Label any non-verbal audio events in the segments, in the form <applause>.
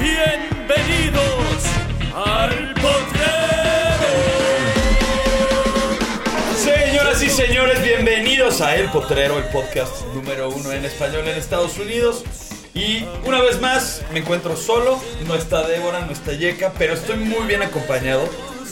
Bienvenidos al potrero. Señoras y señores, bienvenidos a El Potrero, el podcast número uno en español en Estados Unidos. Y una vez más me encuentro solo, no está Débora, no está Yeka, pero estoy muy bien acompañado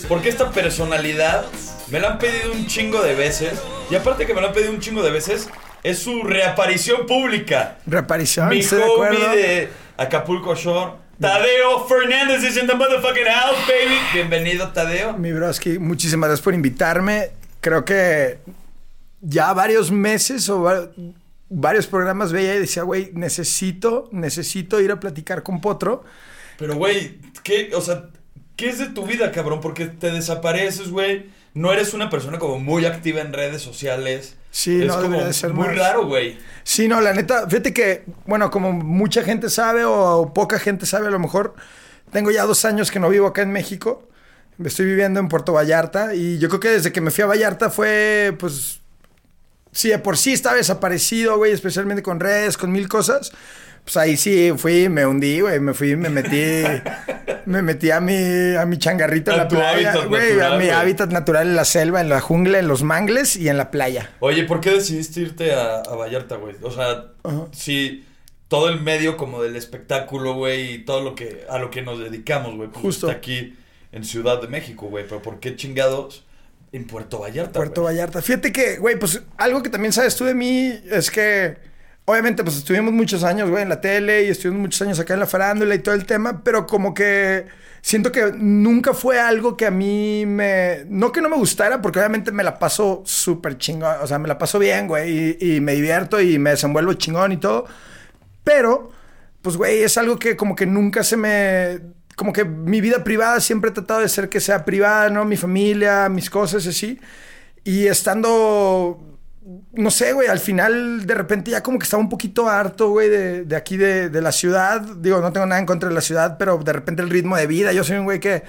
porque esta personalidad me la han pedido un chingo de veces y aparte que me la han pedido un chingo de veces, es su reaparición pública. Reaparición, Mi estoy de acuerdo. de Acapulco Shore, Tadeo Fernández is in the motherfucking house, baby. Bienvenido, Tadeo. Mi broski, muchísimas gracias por invitarme. Creo que ya varios meses o va- varios programas veía y decía, güey, necesito, necesito ir a platicar con Potro. Pero, güey, ¿qué, o sea, ¿qué es de tu vida, cabrón? Porque te desapareces, güey. No eres una persona como muy activa en redes sociales. Sí, es no, como de ser muy más. raro, güey. Sí, no, la neta, fíjate que, bueno, como mucha gente sabe o poca gente sabe, a lo mejor tengo ya dos años que no vivo acá en México. Estoy viviendo en Puerto Vallarta y yo creo que desde que me fui a Vallarta fue, pues, sí, de por sí estaba desaparecido, güey, especialmente con redes, con mil cosas. Pues ahí sí fui, me hundí, güey, me fui, me metí, <laughs> me metí a mi, a mi changarrito en A la tu playa, hábitat güey, a mi hábitat natural en la selva, en la jungla, en los mangles y en la playa. Oye, ¿por qué decidiste irte a, a Vallarta, güey? O sea, sí, todo el medio como del espectáculo, güey, y todo lo que, a lo que nos dedicamos, güey. pues, Justo. Está aquí en Ciudad de México, güey. Pero ¿por qué chingados en Puerto Vallarta, Puerto? Vallarta. Fíjate que, güey, pues algo que también sabes tú de mí es que, obviamente, pues estuvimos muchos años, güey, en la tele y estuvimos muchos años acá en la farándula y todo el tema, pero como que siento que nunca fue algo que a mí me. No que no me gustara, porque obviamente me la paso súper chingón, o sea, me la paso bien, güey, y, y me divierto y me desenvuelvo chingón y todo, pero, pues, güey, es algo que como que nunca se me. Como que mi vida privada siempre he tratado de ser que sea privada, ¿no? Mi familia, mis cosas, así. Y estando. No sé, güey, al final de repente ya como que estaba un poquito harto, güey, de, aquí de, de la ciudad. Digo, no tengo nada en contra de la ciudad, pero de repente el ritmo de vida. Yo soy un güey que,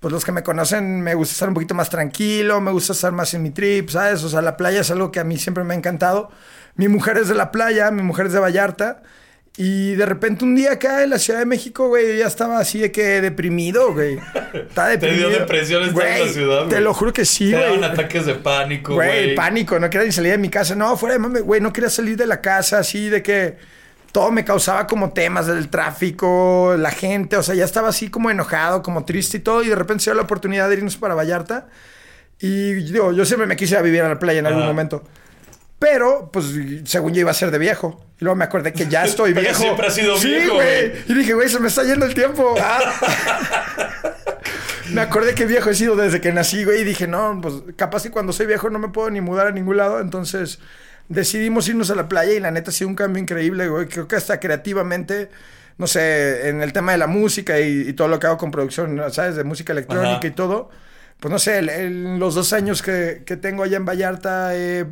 pues los que me conocen, me gusta estar un poquito más tranquilo, me gusta estar más en mi trip, ¿sabes? O sea, la playa es algo que a mí siempre me ha encantado. Mi mujer es de la playa, mi mujer es de Vallarta. Y de repente un día acá en la Ciudad de México, güey, yo ya estaba así de que deprimido, güey. Estaba <laughs> Te dio deprimido. depresión estar en la Güey, ciudad, güey. Te lo juro que sí, Te güey. daban ataques de pánico, Güey, güey. pánico, no quería ni salir de mi casa. No, fuera de mame, güey, no quería salir de la casa así de que todo me causaba como temas del tráfico, la gente, o sea, ya estaba así como enojado, como triste y todo, y de repente se dio la oportunidad de irnos para Vallarta. Y digo, yo siempre me quise vivir a la playa en algún Ajá. momento. Pero, pues, según yo iba a ser de viejo. Y luego me acordé que ya estoy <laughs> Pero viejo. siempre has sido sí, viejo, güey. Y dije, güey, se me está yendo el tiempo. <laughs> Me acordé que viejo he sido desde que nací, güey, y dije, no, pues capaz que cuando soy viejo no me puedo ni mudar a ningún lado, entonces decidimos irnos a la playa y la neta ha sido un cambio increíble, güey. Creo que hasta creativamente, no sé, en el tema de la música y, y todo lo que hago con producción, ¿sabes? De música electrónica Ajá. y todo. Pues no sé, el- los dos años que, que tengo allá en Vallarta he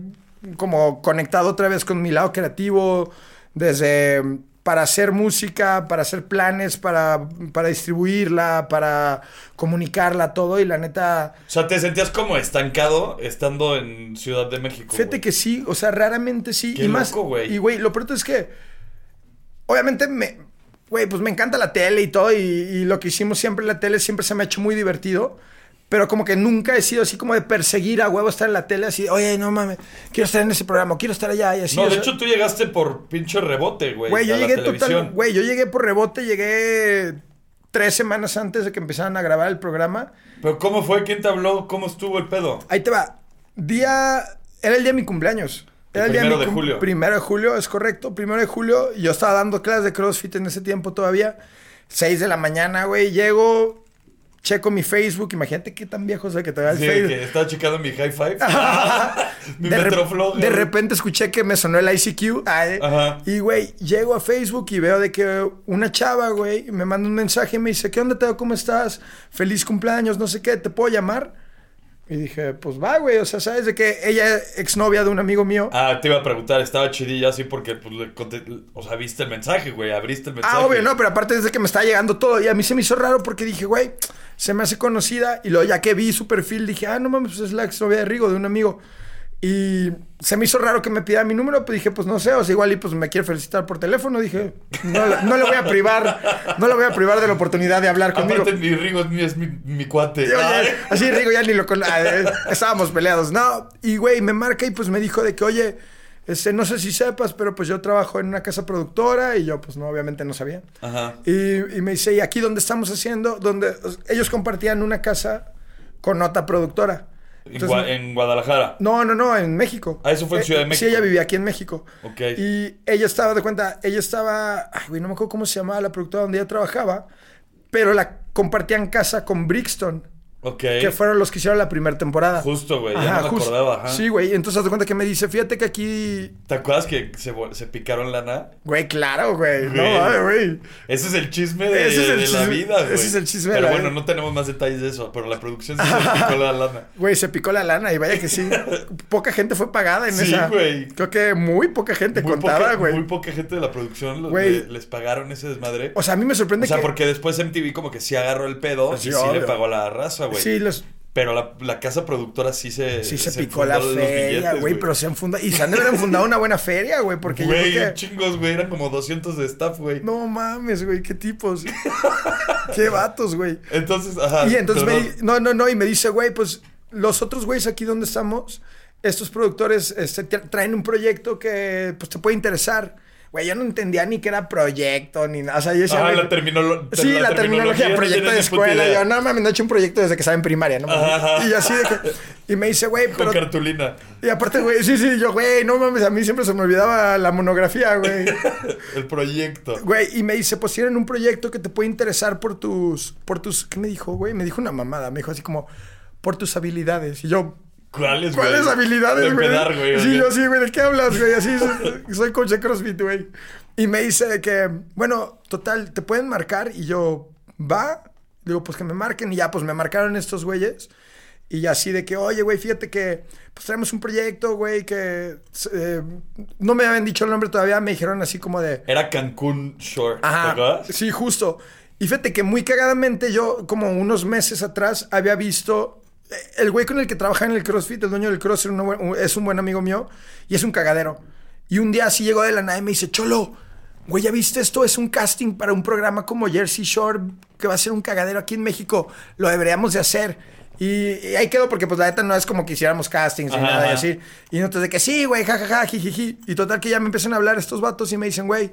como conectado otra vez con mi lado creativo, desde para hacer música, para hacer planes, para, para distribuirla, para comunicarla, todo. Y la neta, O sea, te sentías como estancado estando en Ciudad de México. fíjate que sí, o sea, raramente sí. Qué y más. Y güey, lo pronto es que, obviamente me, güey, pues me encanta la tele y todo. Y, y lo que hicimos siempre en la tele siempre se me ha hecho muy divertido. Pero como que nunca he sido así como de perseguir a huevo estar en la tele, así, oye, no mames, quiero estar en ese programa, quiero estar allá y así. No, o de sea, hecho tú llegaste por pinche rebote, güey. Güey, yo llegué total. Güey, yo llegué por rebote, llegué tres semanas antes de que empezaran a grabar el programa. Pero ¿cómo fue? ¿Quién te habló? ¿Cómo estuvo el pedo? Ahí te va. Día. Era el día de mi cumpleaños. El Era el día primero mi de cum- julio. Primero de julio, es correcto. Primero de julio. Yo estaba dando clases de CrossFit en ese tiempo todavía. Seis de la mañana, güey. Llego, checo mi Facebook. Imagínate qué tan viejo soy que te el Sí, Facebook. que estaba checando mi high five. <laughs> mi de, Metroflog. de repente escuché que me sonó el ICQ. Ay, Ajá. Y, güey, llego a Facebook y veo de que una chava, güey, me manda un mensaje y me dice, ¿qué onda, Teo? ¿Cómo estás? Feliz cumpleaños, no sé qué, ¿te puedo llamar? Y dije, pues va, güey, o sea, ¿sabes de que ella es exnovia de un amigo mío? Ah, te iba a preguntar, estaba chidilla así porque, pues, le conté- o sea, viste el mensaje, güey, abriste el mensaje. Ah, obvio, no, pero aparte desde que me estaba llegando todo. Y a mí se me hizo raro porque dije, güey, se me hace conocida. Y luego ya que vi su perfil, dije, ah, no mames, pues es la exnovia de Rigo, de un amigo. Y se me hizo raro que me pida mi número, pues dije, pues no sé, o sea, igual y pues me quiere felicitar por teléfono. Dije, no, no le voy a privar, no le voy a privar de la oportunidad de hablar conmigo. Aparte, mi Rigo es mi, es mi, mi cuate. Oye, así Rigo ya ni lo con... ah, eh, estábamos peleados. No, y güey, me marca y pues me dijo de que, oye, este, no sé si sepas, pero pues yo trabajo en una casa productora y yo pues no, obviamente no sabía. Ajá. Y, y me dice, ¿y aquí donde estamos haciendo? Donde ellos compartían una casa con otra productora. En, Entonces, Gua- en Guadalajara. no, no, no, en México. Ah, eso fue en Ciudad de Sí, México. ella vivía aquí en México. Ok. Y ella estaba, de cuenta, ella estaba, ay, güey, no me acuerdo cómo se llamaba la productora donde ella trabajaba, pero la compartían casa con Brixton, Ok. que fueron los que hicieron la primera temporada. Justo, güey, ya no me justo. acordaba, ajá. Sí, güey, entonces haz de cuenta que me dice, fíjate que aquí, ¿Te acuerdas que se, se picaron lana? güey, claro, güey, no, Güey. ay, güey. Ese es el chisme de, Ese es el de la vida, güey. ese es el chisme de Pero la bueno, no tenemos más detalles de eso, pero la producción sí se picó la lana. <laughs> Güey, se picó la lana y vaya que sí. <laughs> poca gente fue pagada en Sí, esa. güey. Creo que muy poca gente Muy contaba, poca, güey. muy poca gente de la producción los- le- les pagaron ese desmadre. O sea, a mí me sorprende O sea, que. porque después MTV como que sí agarró el pedo Sí, y sí le pagó la raza, güey. Sí, los, Pero la, la casa productora sí se... sí se, se picó la feria, güey. Pero se han fundado. Y se han de haber fundado una buena feria, güey. Porque yo Güey, que. chingos, güey. Eran como 200 de staff, güey. No mames, güey. Qué tipos. <laughs> qué vatos, güey. Entonces, ajá. Y entonces me no, no, no, y me dice, güey, pues los otros güeyes aquí donde estamos, estos productores este, tra- traen un proyecto que pues te puede interesar. Güey, yo no entendía ni que era proyecto ni nada. O sea, yo decía, Ajá, güey, la, terminolo- Sí, la, terminología, no proyecto de escuela. Yo, no mames, no he hecho un proyecto desde que estaba en primaria, ¿no? Ajá, ajá. Y así de que. Y me dice, güey, <laughs> Con pero. cartulina. Y aparte, güey, sí, sí, yo, güey, no mames, a mí siempre se me olvidaba la monografía, güey. <laughs> El proyecto. Güey, y me dice, pues tienen un proyecto que te puede interesar por tus, por tus, ¿qué me dijo, güey? Me dijo una mamada, me dijo así como, por tus habilidades. Y yo, ¿Cuáles, güey? ¿cuáles habilidades, De güey? Sí, ¿o yo sí, güey, ¿de qué hablas, güey? Así, <laughs> soy, soy coach de CrossFit, güey. Y me dice de que, bueno, total, ¿te pueden marcar? Y yo, ¿va? Digo, pues que me marquen. Y ya, pues me marcaron estos güeyes. Y así de que, oye, güey, fíjate que pues traemos un proyecto, güey, que eh, no me habían dicho el nombre todavía, me dijeron así como de, Era Cancún Shore. ¿te Ajá, sí, justo. Y fíjate que muy cagadamente yo, como unos meses atrás, había visto... El güey con el que trabaja en el CrossFit, el dueño del CrossFit, es un buen amigo mío y es un cagadero. Y un día así llegó de la nada y me dice, Cholo, güey, ¿ya viste esto? Es un casting para un programa como Jersey Shore que va a ser un cagadero aquí en México. Lo deberíamos de hacer. Y, y ahí quedó porque pues la neta no es como que hiciéramos castings ni nada y ajá. así. Y entonces de que sí, güey, jajaja, jijiji. Y total que ya me empiezan a hablar estos vatos y me dicen, güey,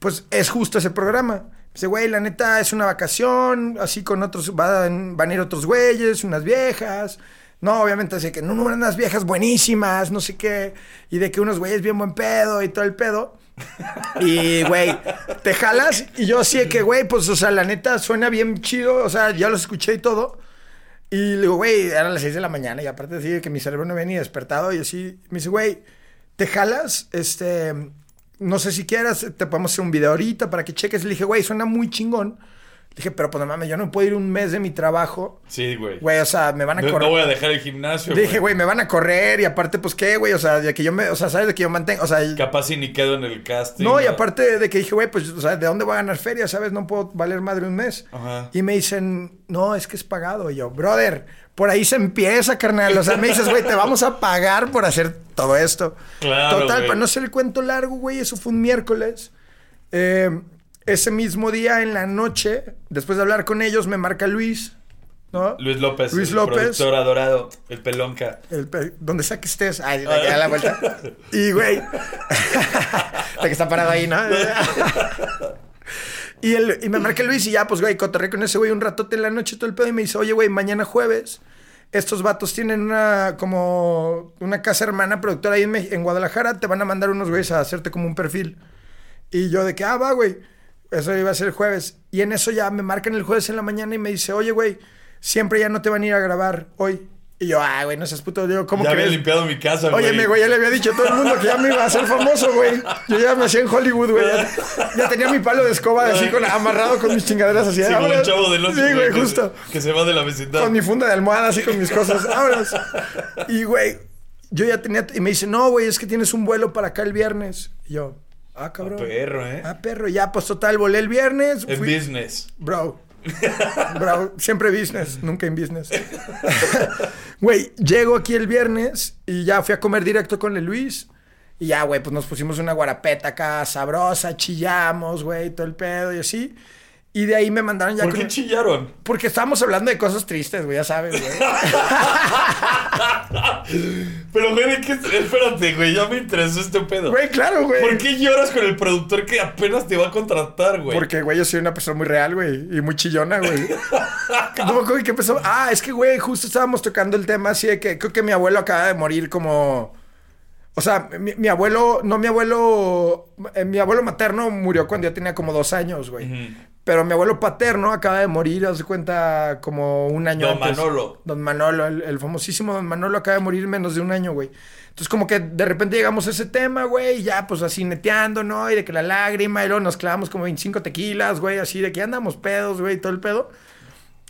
pues es justo ese programa. Dice, güey, la neta es una vacación, así con otros, van, van a ir otros güeyes, unas viejas. No, obviamente, así que no, unas viejas buenísimas, no sé qué. Y de que unos güeyes bien buen pedo y todo el pedo. Y, güey, te jalas. Y yo así de que, güey, pues, o sea, la neta suena bien chido. O sea, ya los escuché y todo. Y le digo, güey, eran las 6 de la mañana. Y aparte decir que mi cerebro no venía despertado. Y así, me dice, güey, ¿te jalas? Este, no sé si quieras, te podemos hacer un video ahorita para que cheques. Le dije, güey, suena muy chingón. Dije, pero pues no mames, yo no puedo ir un mes de mi trabajo. Sí, güey. Güey, o sea, me van a No, correr. no voy a dejar el gimnasio, dije, güey, me van a correr y aparte, pues, ¿qué, güey? O sea, de que yo me, o sea, ¿sabes? De que yo mantengo, o sea... Capaz si ni quedo en el casting. No, y aparte de que dije, güey, pues, o sea, ¿de dónde voy a ganar feria? ¿Sabes? No puedo valer madre un mes. Ajá. Y me dicen, no, es que es pagado. Y yo, brother, por ahí se empieza, carnal. O sea, me dices, güey, te vamos a pagar por hacer todo esto. Claro, Total, güey. para no hacer el cuento largo, güey, eso fue un miércoles. Eh, ese mismo día en la noche, después de hablar con ellos, me marca Luis. ¿no? Luis López, Luis el López. productor adorado, el pelonca. El pe- donde sea que estés. Ay, da la vuelta. <laughs> Y, güey. que está parado ahí, ¿no? <laughs> y, el, y me marca Luis y ya, pues, güey, cotorré con ese güey un ratote en la noche todo el pedo y me dice, oye, güey, mañana jueves, estos vatos tienen una, como, una casa hermana productora ahí en Guadalajara, te van a mandar unos güeyes a hacerte como un perfil. Y yo de que, ah, va, güey. Eso iba a ser el jueves. Y en eso ya me marcan el jueves en la mañana y me dice, oye, güey, siempre ya no te van a ir a grabar hoy. Y yo, ah, güey, no seas puto. Yo, ¿cómo ya había limpiado mi casa, güey. Oye, mi güey, ya le había dicho a todo el mundo que ya me iba a hacer famoso, güey. Yo ya me hacía en Hollywood, güey. Ya, ya tenía mi palo de escoba así con, amarrado con mis chingaderas así. Sí, como el chavo del oso, Sí, güey, que- justo. Que se va de la vecindad. Con mi funda de almohada, así con mis cosas. Vámonos. Y, güey, yo ya tenía. Y me dice, no, güey, es que tienes un vuelo para acá el viernes. Y yo, ah, cabrón. Perro, ¿eh? Ah, perro. Ya, pues total, volé el viernes. en fui- business. Bro. <laughs> Bro, siempre business, nunca en business. <laughs> Güey, llego aquí el viernes y ya fui a comer directo con el Luis. Y ya, güey, pues nos pusimos una guarapeta acá sabrosa, chillamos, güey, todo el pedo y así. Y de ahí me mandaron ya ¿Por con- qué chillaron? Porque estábamos hablando de cosas tristes, güey, ya sabes, güey. <laughs> Pero, güey, ¿de qué? Espérate, güey, ya me interesó este pedo. Güey, claro, güey. ¿Por qué lloras con el productor que apenas te va a contratar, güey? Porque, güey, yo soy una persona muy real, güey. Y muy chillona, güey. <laughs> me acuerdo qué empezó. Ah, es que, güey, justo estábamos tocando el tema así de que creo que mi abuelo acaba de morir como. O sea, mi, mi abuelo, no mi abuelo. eh, mi abuelo materno murió cuando yo tenía como dos años, güey. Pero mi abuelo paterno acaba de morir, haz de cuenta, como un año Don antes. Manolo. Don Manolo, el, el famosísimo Don Manolo acaba de morir menos de un año, güey. Entonces, como que de repente llegamos a ese tema, güey, y ya, pues así neteando, ¿no? Y de que la lágrima, y luego nos clavamos como 25 tequilas, güey, así de que andamos pedos, güey, todo el pedo.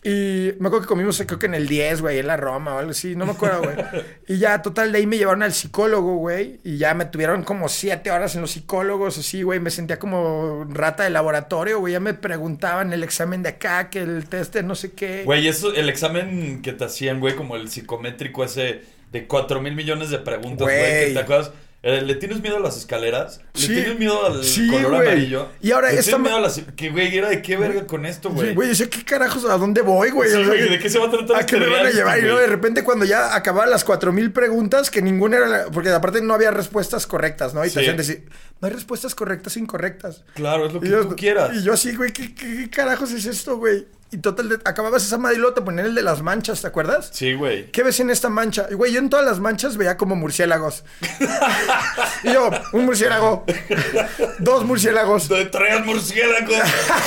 Y me acuerdo que comimos, creo que en el 10, güey, en la Roma o algo así, no me acuerdo, güey. <laughs> Y ya, total, de ahí me llevaron al psicólogo, güey. Y ya me tuvieron como siete horas en los psicólogos, así, güey. Me sentía como rata de laboratorio, güey. Ya me preguntaban el examen de acá, que el test de no sé qué. Güey, eso, el examen que te hacían, güey, como el psicométrico ese de 4 mil millones de preguntas, güey, que te acuerdas. Eh, ¿Le tienes miedo a las escaleras? ¿Le Sí. tienes miedo al Sí, color güey. amarillo? Y ahora ¿Le esta tienes ma- miedo a las... Que, güey, era de qué verga con esto, güey. Güey, yo sé qué carajos, ¿a dónde voy, güey? Sí, O sea, güey, ¿de qué se va a tratar ¿A este qué me van a llevar? Y luego de repente cuando ya acababan las cuatro mil preguntas, que ninguna era la... Porque aparte no había respuestas correctas, ¿no? Y te hacían decir, no hay respuestas correctas o incorrectas. Claro, es lo que yo, tú quieras. Y yo así, güey, ¿qué, qué, qué carajos es esto, güey? Y total, acababas esa madre y luego te ponían el de las manchas, ¿te acuerdas? Sí, güey. ¿Qué ves en esta mancha? Y güey, yo en todas las manchas veía como murciélagos. <laughs> y yo, un murciélago, dos murciélagos. De tres murciélagos,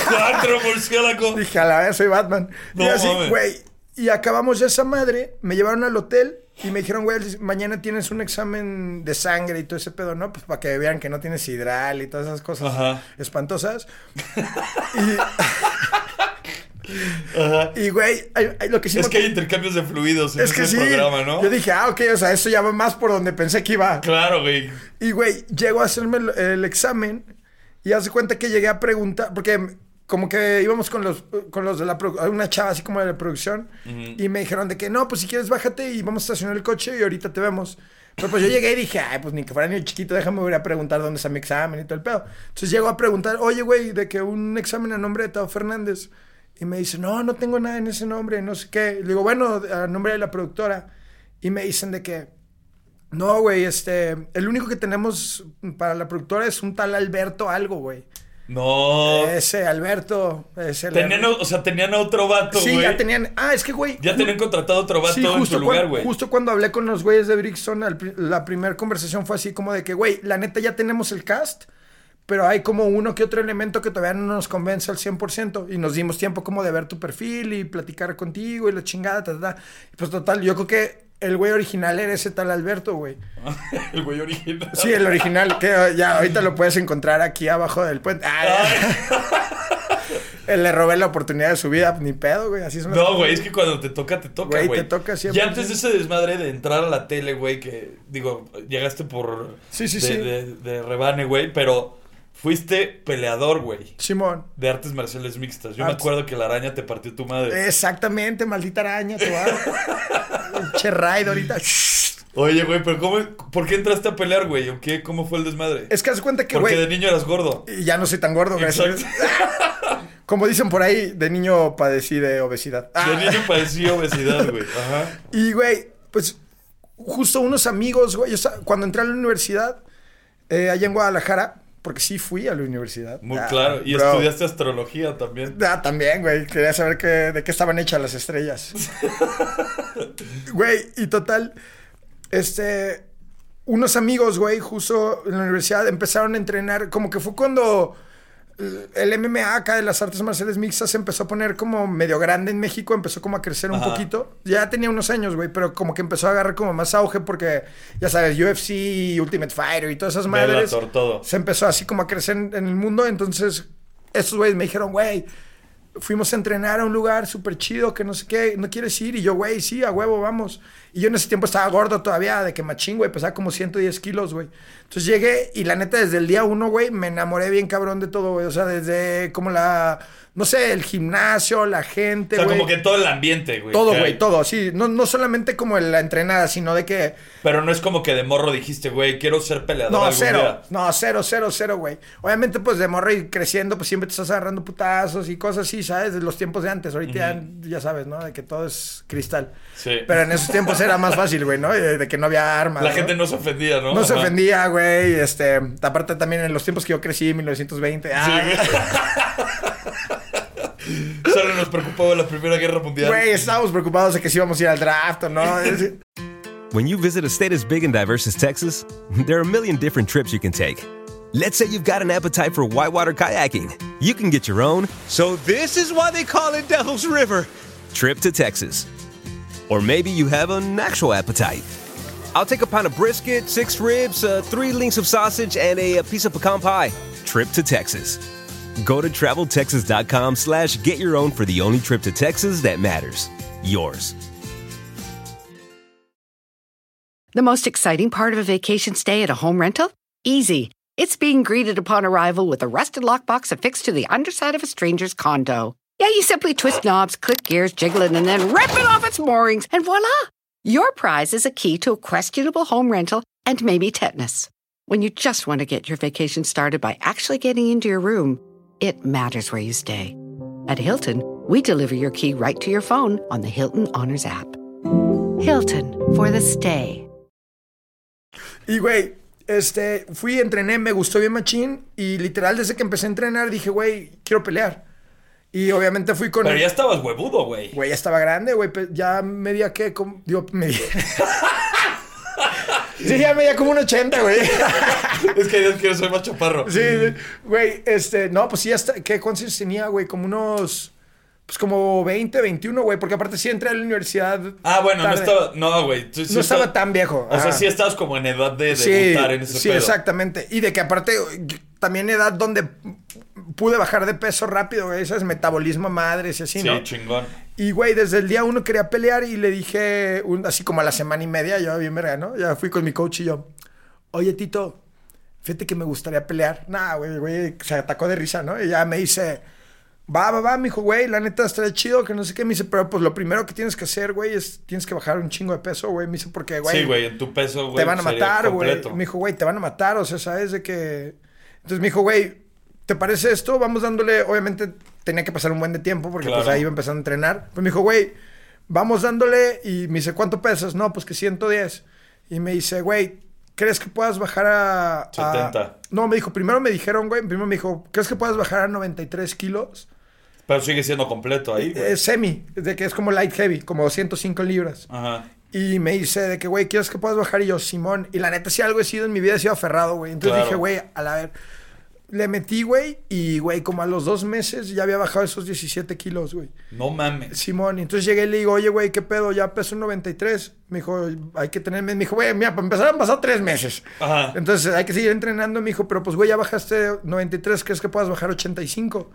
cuatro murciélagos. Dije, a la vez soy Batman. No y así, mames. güey. Y acabamos ya esa madre, me llevaron al hotel y me dijeron, güey, mañana tienes un examen de sangre y todo ese pedo, ¿no? Pues para que vean que no tienes hidral y todas esas cosas Ajá. espantosas. <laughs> Ajá. Y, güey, lo que sí Es me- que hay intercambios de fluidos en es que ese sí. programa, ¿no? Yo dije, ah, ok, o sea, eso ya va más por donde pensé que iba. Claro, güey. Y, güey, llego a hacerme el, el examen y hace cuenta que llegué a preguntar, porque como que íbamos con los, con los de la produ- una chava así como de la producción, y me dijeron de que no, pues si quieres bájate y vamos a estacionar el coche y ahorita te vemos. Pero pues yo llegué y dije, ay, pues ni que fuera niño chiquito, déjame ir a preguntar dónde está mi examen y todo el pedo. Entonces llego a preguntar, oye, güey, de que un examen a nombre de Tao Fernández. Y me dice, no, no tengo nada en ese nombre, no sé qué. Le digo, bueno, a nombre de la productora. Y me dicen de que, no, güey, este, el único que tenemos para la productora es un tal Alberto algo, güey. No. Ese Alberto, ese Tenían, o sea, tenían a otro vato, Sí, güey. ya tenían, ah, es que, güey. Ya tenían contratado a otro vato Sí, en su lugar, güey. justo cuando hablé con los güeyes de Brixton, la primera conversación fue así como de que, güey, la neta ya tenemos el cast, pero hay como uno que otro elemento que todavía no nos convence al 100%. Y nos dimos tiempo como de ver tu perfil y platicar contigo y la chingada, ta, ta. Y Pues total, yo creo que el güey original era ese tal Alberto, güey. <laughs> el güey original. Sí, el original, que ya ahorita lo puedes encontrar aquí abajo del puente. <laughs> Le robé la oportunidad de su vida, ni pedo, güey. Así las No, güey, es que cuando te toca, te toca, Güey, te toca Y 100%. antes de ese desmadre de entrar a la tele, güey, que, digo, llegaste por... Sí, sí, de, sí. De, de rebane, güey, pero fuiste peleador, güey. Simón. De artes marciales mixtas. Yo me acuerdo que la araña te partió tu madre. Exactamente, maldita araña, tu <laughs> Che raid ahorita. Oye, güey, pero ¿cómo, ¿por qué entraste a pelear, güey? ¿O qué? ¿Cómo fue el desmadre? Es que haz cuenta que, Porque de güey. niño eras gordo. Y ya no soy tan gordo, gracias. <laughs> Como dicen por ahí, de niño padecí de obesidad. De Ah. niño padecí obesidad, <laughs> güey. Ajá. Y, güey, pues justo unos amigos, güey, cuando entré a la universidad, eh, allá en Guadalajara, porque sí fui a la universidad. Muy Ah, claro. Y bro. estudiaste astrología también. Ah, también, güey. Quería saber qué- de qué estaban hechas las estrellas. <laughs> Güey, y total, este, unos amigos, güey, justo en la universidad empezaron a entrenar, como que fue cuando el MMA acá de las artes marciales mixtas se empezó a poner como medio grande en México, empezó como a crecer un Ajá. poquito. Ya tenía unos años, güey, pero como que empezó a agarrar como más auge porque, ya sabes, UFC, Ultimate Fighter y todas esas madres. Bellator, todo. Se empezó así como a crecer en, en el mundo, entonces estos güeyes me dijeron, güey, fuimos a entrenar a un lugar súper chido que no sé qué, ¿no quieres ir? Y yo, güey, sí, a huevo, vamos. Y yo en ese tiempo estaba gordo todavía, de que machín, güey, pesaba como 110 kilos, güey. Entonces llegué y la neta, desde el día uno, güey, me enamoré bien cabrón de todo, güey. O sea, desde como la, no sé, el gimnasio, la gente, O sea, güey. como que todo el ambiente, güey. Todo, güey, todo, sí. No, no solamente como la entrenada, sino de que Pero no es como que de morro dijiste, güey, quiero ser peleador No, algún cero. día. No, cero, cero, cero, güey. Obviamente, pues de morro y creciendo, pues siempre te estás agarrando putazos y cosas así, ¿sabes? De los tiempos de antes. Ahorita ya, ya sabes, ¿no? De que todo es cristal. Sí. Pero en esos tiempos era más fácil, güey, ¿no? De, que no había armas. La gente no se ofendía, ¿no? No se ofendía, güey. Este, aparte también en los tiempos que yo crecí, 1920. ah, <laughs> Solo nos preocupaba la Primera Guerra Mundial. Güey, estábamos preocupados de que si íbamos a ir al draft o no. When you visit a state as big and diverse as Texas, there are a million different trips you can take. Let's say you've got an appetite for whitewater kayaking. You can get your own, so this is why they call it Devil's River, trip to Texas. Or maybe you have an actual appetite. I'll take a pound of brisket, six ribs, uh, three links of sausage, and a, a piece of pecan pie. Trip to Texas. Go to traveltexas.com slash get your own for the only trip to Texas that matters. Yours. The most exciting part of a vacation stay at a home rental? Easy. It's being greeted upon arrival with a rusted lockbox affixed to the underside of a stranger's condo. Yeah, you simply twist knobs, click gears, jiggle it, and then rip it off its moorings, and voila! Your prize is a key to a questionable home rental and maybe tetanus. When you just want to get your vacation started by actually getting into your room, it matters where you stay. At Hilton, we deliver your key right to your phone on the Hilton Honors app. Hilton for the stay. Y, güey, este, fui, entrené, me gustó bien machín. Y literal, desde que empecé a entrenar, dije, güey, quiero pelear. Y obviamente fui con... Pero ya estabas huevudo, güey. Güey, ya estaba grande, güey. Ya medía, ¿qué? Como, digo, medía... <laughs> sí, ya medía como un 80, güey. <laughs> Es que Dios quiere soy más chaparro. sí, sí. güey, este... No, pues sí, hasta... ¿Qué cuántos tenía, güey? Como unos... Pues como 20, 21, güey. Porque aparte sí entré a la universidad... Ah, bueno, no estaba. No, güey. sí No estaba tan viejo. O sea, sí estabas como en edad de debutar en ese sí, pedo. exactamente. Y de que aparte, también edad donde pude bajar de peso rápido, güey. Ese es metabolismo madres y así, Sí, ¿no? chingón. Y, güey, desde el día uno quería pelear y le dije, un- así como a la semana y media, yo bien verga, ¿no? Ya fui con mi coach y yo, oye, Tito, fíjate que me gustaría pelear. Nah, güey, güey, se atacó de risa, ¿no? Y ya me dice, va, va, va, me dijo, güey, la neta estaría chido, que no sé qué. Me dice, pero pues lo primero que tienes que hacer, güey, es tienes que bajar un chingo de peso, güey. Me dice, porque, güey, Sí, güey, en tu peso, güey. te van a matar, güey. Me dijo, güey, te van a matar, o sea, sabes de que. Entonces me dijo, güey, ¿te parece esto? Vamos dándole, obviamente tenía que pasar un buen de tiempo porque Claro. pues ahí iba empezando a entrenar. Pues me dijo, güey, vamos dándole y me dice, ¿cuánto pesas? No, pues que 110. Y me dice, güey, ¿crees que puedas bajar a, a- 70. No, me dijo, primero me dijeron, güey, primero me dijo, ¿crees que puedas bajar a 93 kilos? Pero sigue siendo completo ahí, güey. Es semi, de que es como light heavy, como 105 libras. Ajá. Y me dice de que, güey, ¿quieres que puedas bajar? Y yo, Simón. Y la neta, si algo he sido en mi vida, he sido aferrado, güey. Entonces Claro. dije, güey, a la ver. Le metí, güey, y, güey, como a los dos meses ya había bajado esos 17 kilos, güey. No mames. Simón, y entonces llegué y le digo, oye, güey, ¿qué pedo? Ya peso un 93. Me dijo, hay que tenerme. Me dijo, güey, mira, para empezar han pasado tres meses. Ajá. Entonces hay que seguir entrenando. Me dijo, pero pues, güey, ya bajaste 93, ¿crees que puedas bajar 85?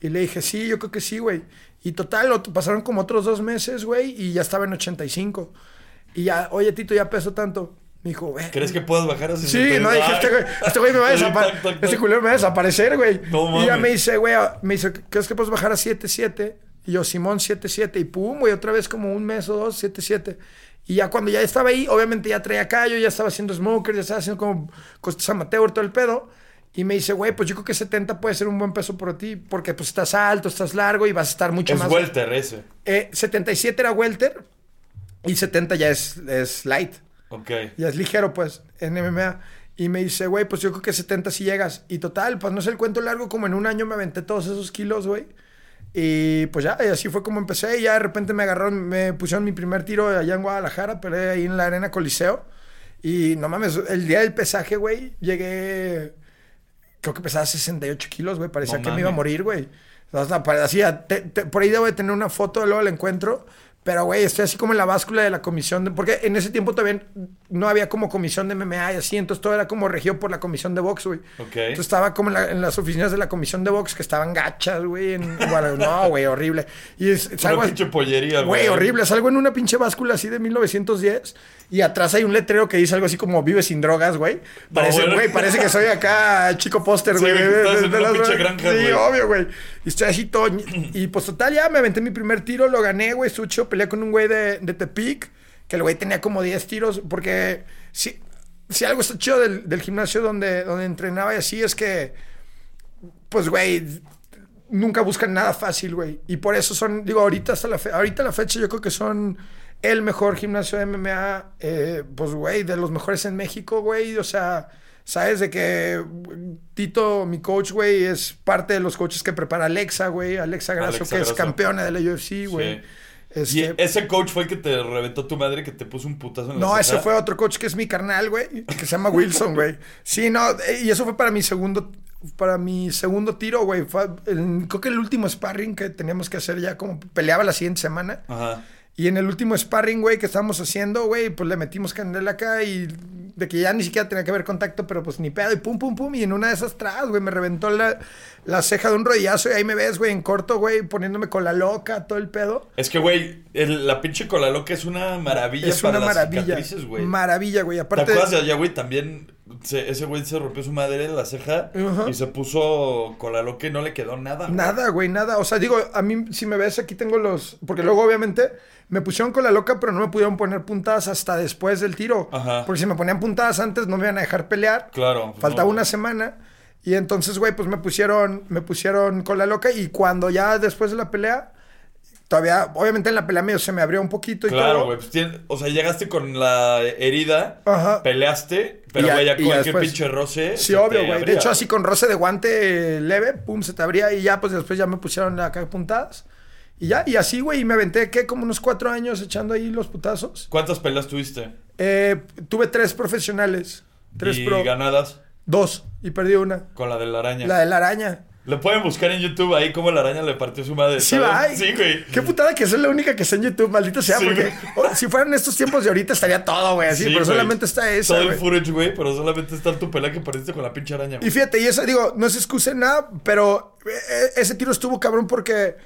Y le dije, sí, yo creo que sí, güey. Y total, lo- pasaron como otros dos meses, güey, y ya estaba en 85. Y ya, oye, Tito, ya peso tanto. Me dijo, güey. ¿Crees que puedas bajar a Sí, 63? no, dije, este güey, este güey me va a <laughs> desaparecer. Este culero me va a desaparecer, güey. No y ya mames. me dice, güey, me dice, ¿crees que puedes bajar a 7-7? Y yo, Simón, 7-7. Y pum, güey, otra vez como un mes o dos, 7-7. Y ya cuando ya estaba ahí, obviamente ya traía callo, ya estaba haciendo smoker, ya estaba haciendo como cosas amateur, todo el pedo. Y me dice, güey, pues yo creo que 70 puede ser un buen peso por ti, porque pues estás alto, estás largo y vas a estar mucho Es más. welter ese. Eh, 77 era welter y 70 ya es, es light. Ok. Ya es ligero, pues, en MMA. Y me dice, güey, pues yo creo que 70 si llegas. Y total, pues no sé el cuento largo, como en un año me aventé todos esos kilos, güey. Y pues ya, y así fue como empecé. Y ya de repente me agarraron, me pusieron mi primer tiro allá en Guadalajara, peleé ahí en la Arena Coliseo. Y no mames, el día del pesaje, güey, llegué. Creo que pesaba 68 kilos, güey. Parecía No que me iba a morir, güey. O sea, parecía. te- te- por ahí debo de tener una foto, luego la encuentro. Pero, güey, estoy así como en la báscula de la comisión. De, porque en ese tiempo todavía no había como comisión de MMA y así. Entonces todo era como regido por la comisión de box, güey. Ok. Entonces estaba como en, la- en las oficinas de la comisión de box que estaban gachas, güey. <laughs> no, güey, horrible. Y es, salgo Una así- pinche pollería, güey. Güey, horrible. Salgo en una pinche báscula así de 1910 y atrás hay un letrero que dice algo así como vive sin drogas, güey. Parece, bueno. parece que soy acá chico póster, Sí, güey. güey, de- de- en de las- granja, Sí, obvio, güey. Y estoy así todo. Y pues total, ya me aventé mi primer tiro, lo gané, güey. Chido, peleé con un güey de, de Tepic, que el güey tenía como 10 tiros, porque si, si algo está chido del, del gimnasio donde, donde entrenaba y así es que, pues, güey, nunca buscan nada fácil, güey. Y por eso son, digo, ahorita hasta la, fe- ahorita la fecha yo creo que son el mejor gimnasio de MMA, eh, pues, güey, de los mejores en México, güey. O sea, sabes de que Tito, mi coach, güey, es parte de los coaches que prepara Alexa, güey. Alexa Grasso, Alexa que es campeona de la UFC, güey. Sí. Este, Y ese coach fue el que te reventó tu madre que te puso un putazo en la no, ese fue otro coach que es mi carnal, güey, que se llama Wilson, güey. Sí, no, eh, y eso fue para mi segundo, para mi segundo tiro, güey. Creo que el último sparring que teníamos que hacer ya como peleaba la siguiente semana. Ajá. Y en el último sparring, güey, que estábamos haciendo, güey, pues le metimos candela acá y de que ya ni siquiera tenía que haber contacto, pero pues ni pedo, y pum, pum, pum, y en una de esas tras, güey, me reventó la, la ceja de un rodillazo y ahí me ves, güey, en corto, güey, poniéndome con la loca, todo el pedo. Es que, güey, la pinche cola loca es una maravilla Es para una las maravilla. cicatrices, güey. Maravilla, güey. ¿Te Aparte, acuerdas de allá, güey? También se- ese güey se rompió su madre en la ceja y se puso cola loca y no le quedó nada. güey. Nada, güey, nada. O sea, digo, a mí, si me ves, aquí tengo los. Porque luego, obviamente, me pusieron con la loca, pero no me pudieron poner puntadas hasta después del tiro. Ajá. Porque si me ponían puntadas antes, no me iban a dejar pelear. Claro. Faltaba no, una semana. Y entonces, güey, pues me pusieron, me pusieron con la loca. Y cuando ya después de la pelea, todavía, obviamente en la pelea medio se me abrió un poquito y Claro, todo. güey. Pues o sea, llegaste con la herida, Ajá. peleaste, pero güey, ya cualquier pinche roce. Sí, obvio, güey. De hecho, así con roce de guante leve, pum, se te abría y ya, pues después ya me pusieron acá puntadas. Y ya, y así, güey, y me aventé, ¿qué? Como unos cuatro años echando ahí los putazos. ¿Cuántas peleas tuviste? Eh, tuve tres profesionales. Tres y pro. ganadas Dos. Y perdí una. con la de la araña. La de la araña. Le pueden buscar en YouTube ahí cómo la araña le partió su madre. Sí, va. Sí, güey. Qué putada que soy la única que está en YouTube, maldito sea. Sí, porque o, si fueran estos tiempos de ahorita estaría todo, güey, así. Sí, pero güey. solamente está esa, Todo el footage, güey, pero solamente está tu pelea que partiste con la pinche araña. Y güey. fíjate, y eso, digo, no se excuse en nada, pero eh, ese tiro estuvo cabrón porque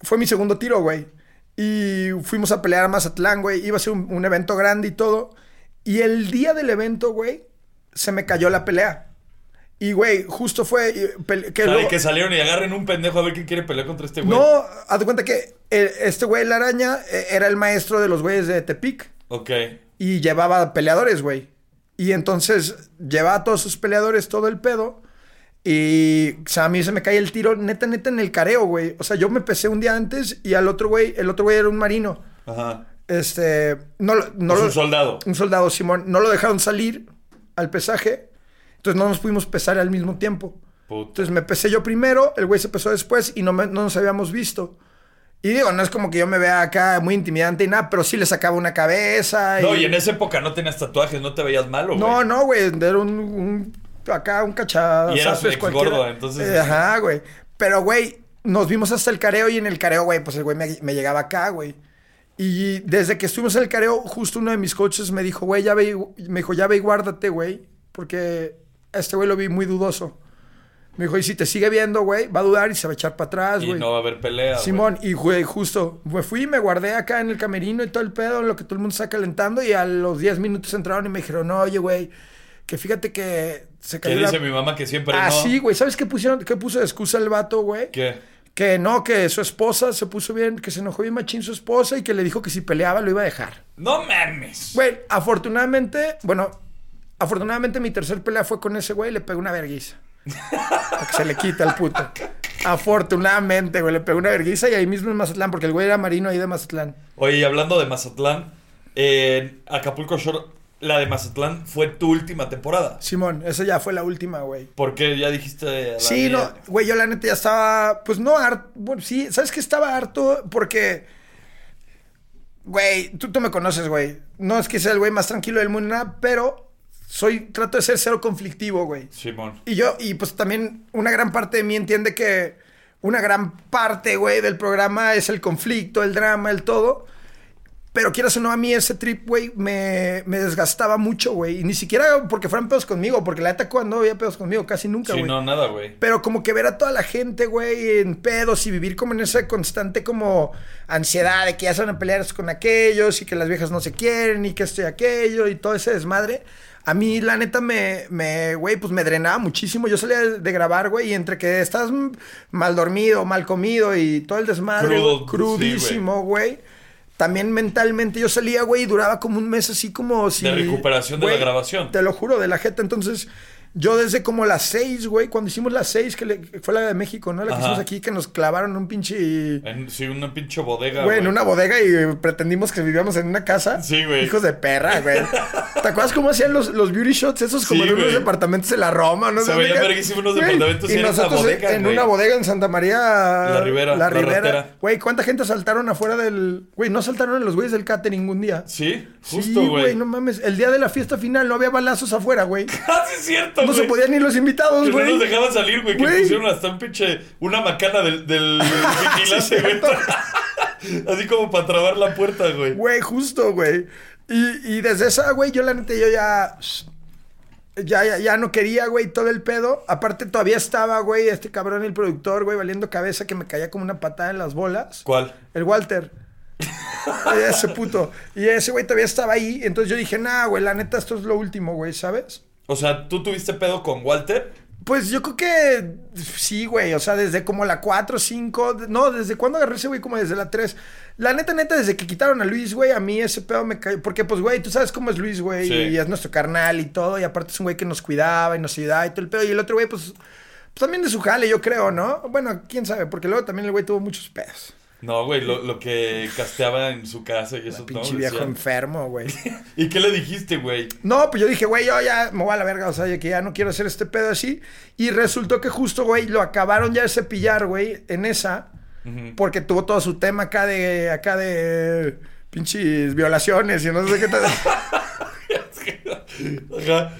fue mi segundo tiro, güey. Y fuimos a pelear a Mazatlán, güey. Iba a ser un, un evento grande y todo. Y el día del evento, güey, se me cayó la pelea. Y, güey, justo fue... que luego- que salieron y agarren un pendejo a ver quién quiere pelear contra este güey. no, haz de cuenta que eh, este güey, la araña, eh, era el maestro de los güeyes de Tepic. Ok. Y llevaba peleadores, güey. Y entonces llevaba a todos sus peleadores todo el pedo. Y o sea, a mí se me cae el tiro neta, neta en el careo, güey. O sea, yo me pesé un día antes y al otro güey, el otro güey era un marino. Ajá. Este, no, no Es lo- un soldado. Un soldado, Simón. No lo dejaron salir al pesaje. Entonces no nos pudimos pesar al mismo tiempo. Puta. Entonces me pesé yo primero, el güey se pesó después y no, me- no nos habíamos visto. Y digo, no es como que yo me vea acá muy intimidante y nada, pero sí le sacaba una cabeza. No, y en esa época no tenías tatuajes, no te veías malo, güey. No, no, güey. Era un, un- acá un cachado. Y eras ¿sabes? ex gordo, entonces- Eh, ajá, güey. Pero, güey, nos vimos hasta el careo y en el careo, güey, pues el güey me, me llegaba acá, güey. Y desde que estuvimos en el careo, justo uno de mis coaches me dijo, güey, ya ve, y- me dijo, ya ve y guárdate, güey. Porque a este güey lo vi muy dudoso. Me dijo, y si te sigue viendo, güey, va a dudar y se va a echar para atrás, Y güey. no va a haber pelea. Simón, y güey, justo, me fui y me guardé acá en el camerino y todo el pedo, en lo que todo el mundo está calentando, y a los 10 minutos entraron y me dijeron, no, oye, güey, que fíjate que se ¿Qué la... dice mi mamá que siempre Ah, no? sí, güey, ¿sabes qué pusieron, qué puso de excusa el vato, güey? ¿Qué? Que no, que su esposa se puso bien, que se enojó bien machín su esposa y que le dijo que si peleaba lo iba a dejar. No mames. Güey, afortunadamente, bueno, Afortunadamente mi tercer pelea fue con ese güey y le pegué una verguiza. Que se le quita el puto. Afortunadamente, güey, le pegué una verguiza y ahí mismo en Mazatlán, porque el güey era marino ahí de Mazatlán. Oye, y hablando de Mazatlán, en Acapulco Shore, la de Mazatlán fue tu última temporada. Simón, esa ya fue la última, güey. Porque ya dijiste. la Sí, no, güey, yo la neta ya estaba, pues no harto, bueno, sí, ¿sabes qué? Estaba harto porque, güey, tú, tú me conoces, güey. No es que sea el güey más tranquilo del mundo, nada, pero soy, trato de ser cero conflictivo, güey. Simón. Y yo, y pues también una gran parte de mí entiende que una gran parte, güey, del programa es el conflicto, el drama, el todo. Pero quieras o no, a mí ese trip, güey, me, me desgastaba mucho, güey. Y ni siquiera porque fueran pedos conmigo, porque la neta cuando había pedos conmigo, casi nunca, Sí, güey. no, nada, güey. Pero como que ver a toda la gente, güey, en pedos y vivir como en esa constante como ansiedad de que ya se van a pelear con aquellos y que las viejas no se quieren y que esto y aquello y todo ese desmadre. A mí, la neta, me, me, güey, pues me drenaba muchísimo. Yo salía de, de grabar, güey, y entre que estás mal dormido, mal comido y todo el desmadre, Crudo, crudísimo, güey. También mentalmente yo salía, güey, y duraba como un mes así como si... De recuperación de la grabación. Te lo juro, de la jeta. Entonces, yo desde como las seis, güey, cuando hicimos las seis, que, le- que fue la de México, ¿no? La que Ajá. hicimos aquí, que nos clavaron un pinche... En, sí, una pinche bodega. Güey, en una bodega y pretendimos que vivíamos en una casa. Sí, güey. Hijos de perra, güey. <laughs> ¿Te acuerdas cómo hacían los, los beauty shots esos como Sí, en unos departamentos en la Roma? ¿no? Se verguísimos unos departamentos y nosotros bodega, en una bodega en Santa María. La Ribera, La Ribera. Güey, ¿cuánta gente saltaron afuera del. Güey, no saltaron en los güeyes del catering un día. Sí, justo, güey. no mames. El día de la fiesta final no había balazos afuera, güey. <laughs> Ah, sí, es cierto, No se güey. podían ni los invitados, Que no güey. nos dejaban salir, güey. Que Güey. pusieron hasta un pinche. Una macana del, del <laughs> vigilante, güey. <laughs> Así como para trabar la puerta, güey. Güey, justo, güey. Y, y desde esa, güey, yo la neta, yo ya. Ya, ya, ya no quería, güey, todo el pedo. Aparte, todavía estaba, güey, este cabrón, el productor, güey, valiendo cabeza que me caía como una patada en las bolas. ¿Cuál? El Walter. <laughs> ese puto. Y ese güey todavía estaba ahí. Entonces yo dije, nah, güey, la neta, esto es lo último, güey, ¿sabes? O sea, ¿tú tuviste pedo con Walter? Pues yo creo que sí, güey. O sea, desde como la 4, 5. No, desde cuando agarré ese güey, como desde la 3. La neta, neta, desde que quitaron a Luis, güey, a mí ese pedo me cayó. Porque, pues, güey, tú sabes cómo es Luis, güey. Sí. Y es nuestro carnal y todo. Y aparte es un güey que nos cuidaba y nos ayudaba y todo el pedo. Y el otro güey, pues, pues también de su jale, yo creo, ¿no? Bueno, quién sabe. Porque luego también el güey tuvo muchos pedos. No, güey, lo, lo que casteaba en su casa y eso no. Pinche viejo decía. enfermo, güey. <laughs> ¿Y qué le dijiste, güey? No, pues yo dije, güey, yo ya me voy a la verga, o sea, que ya no quiero hacer este pedo así. Y resultó que justo, güey, lo acabaron ya de cepillar, güey, en esa. Porque tuvo todo su tema acá de, acá de pinches violaciones y no sé qué tal. <laughs> Ajá.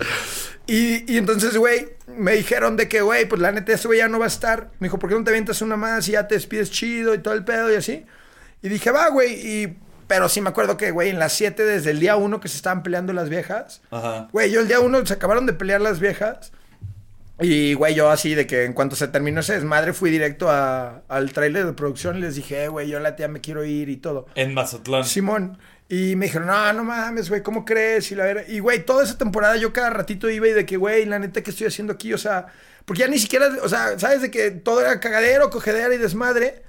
Y, y entonces, güey, me dijeron de que, güey, pues la neta, ese güey ya no va a estar. Me dijo, ¿por qué no te avientas una más y ya te despides chido y todo el pedo y así? Y dije, va, güey, y... Pero sí me acuerdo que, güey, en las 7 desde el día 1 que se estaban peleando las viejas. Ajá. Güey, yo el día 1 se acabaron de pelear las viejas. Y, güey, yo así de que en cuanto se terminó ese desmadre fui directo a- al tráiler de producción y les dije, "Eh, güey, yo la tía me quiero ir y todo. En Mazatlán. Simón. Y me dijeron, no, no mames, güey, ¿cómo crees? Y la vera- Y, güey, toda esa temporada yo cada ratito iba y de que, güey, la neta, ¿qué estoy haciendo aquí? O sea, porque ya ni siquiera, o sea, ¿sabes? De que todo era cagadero, cogedera y desmadre.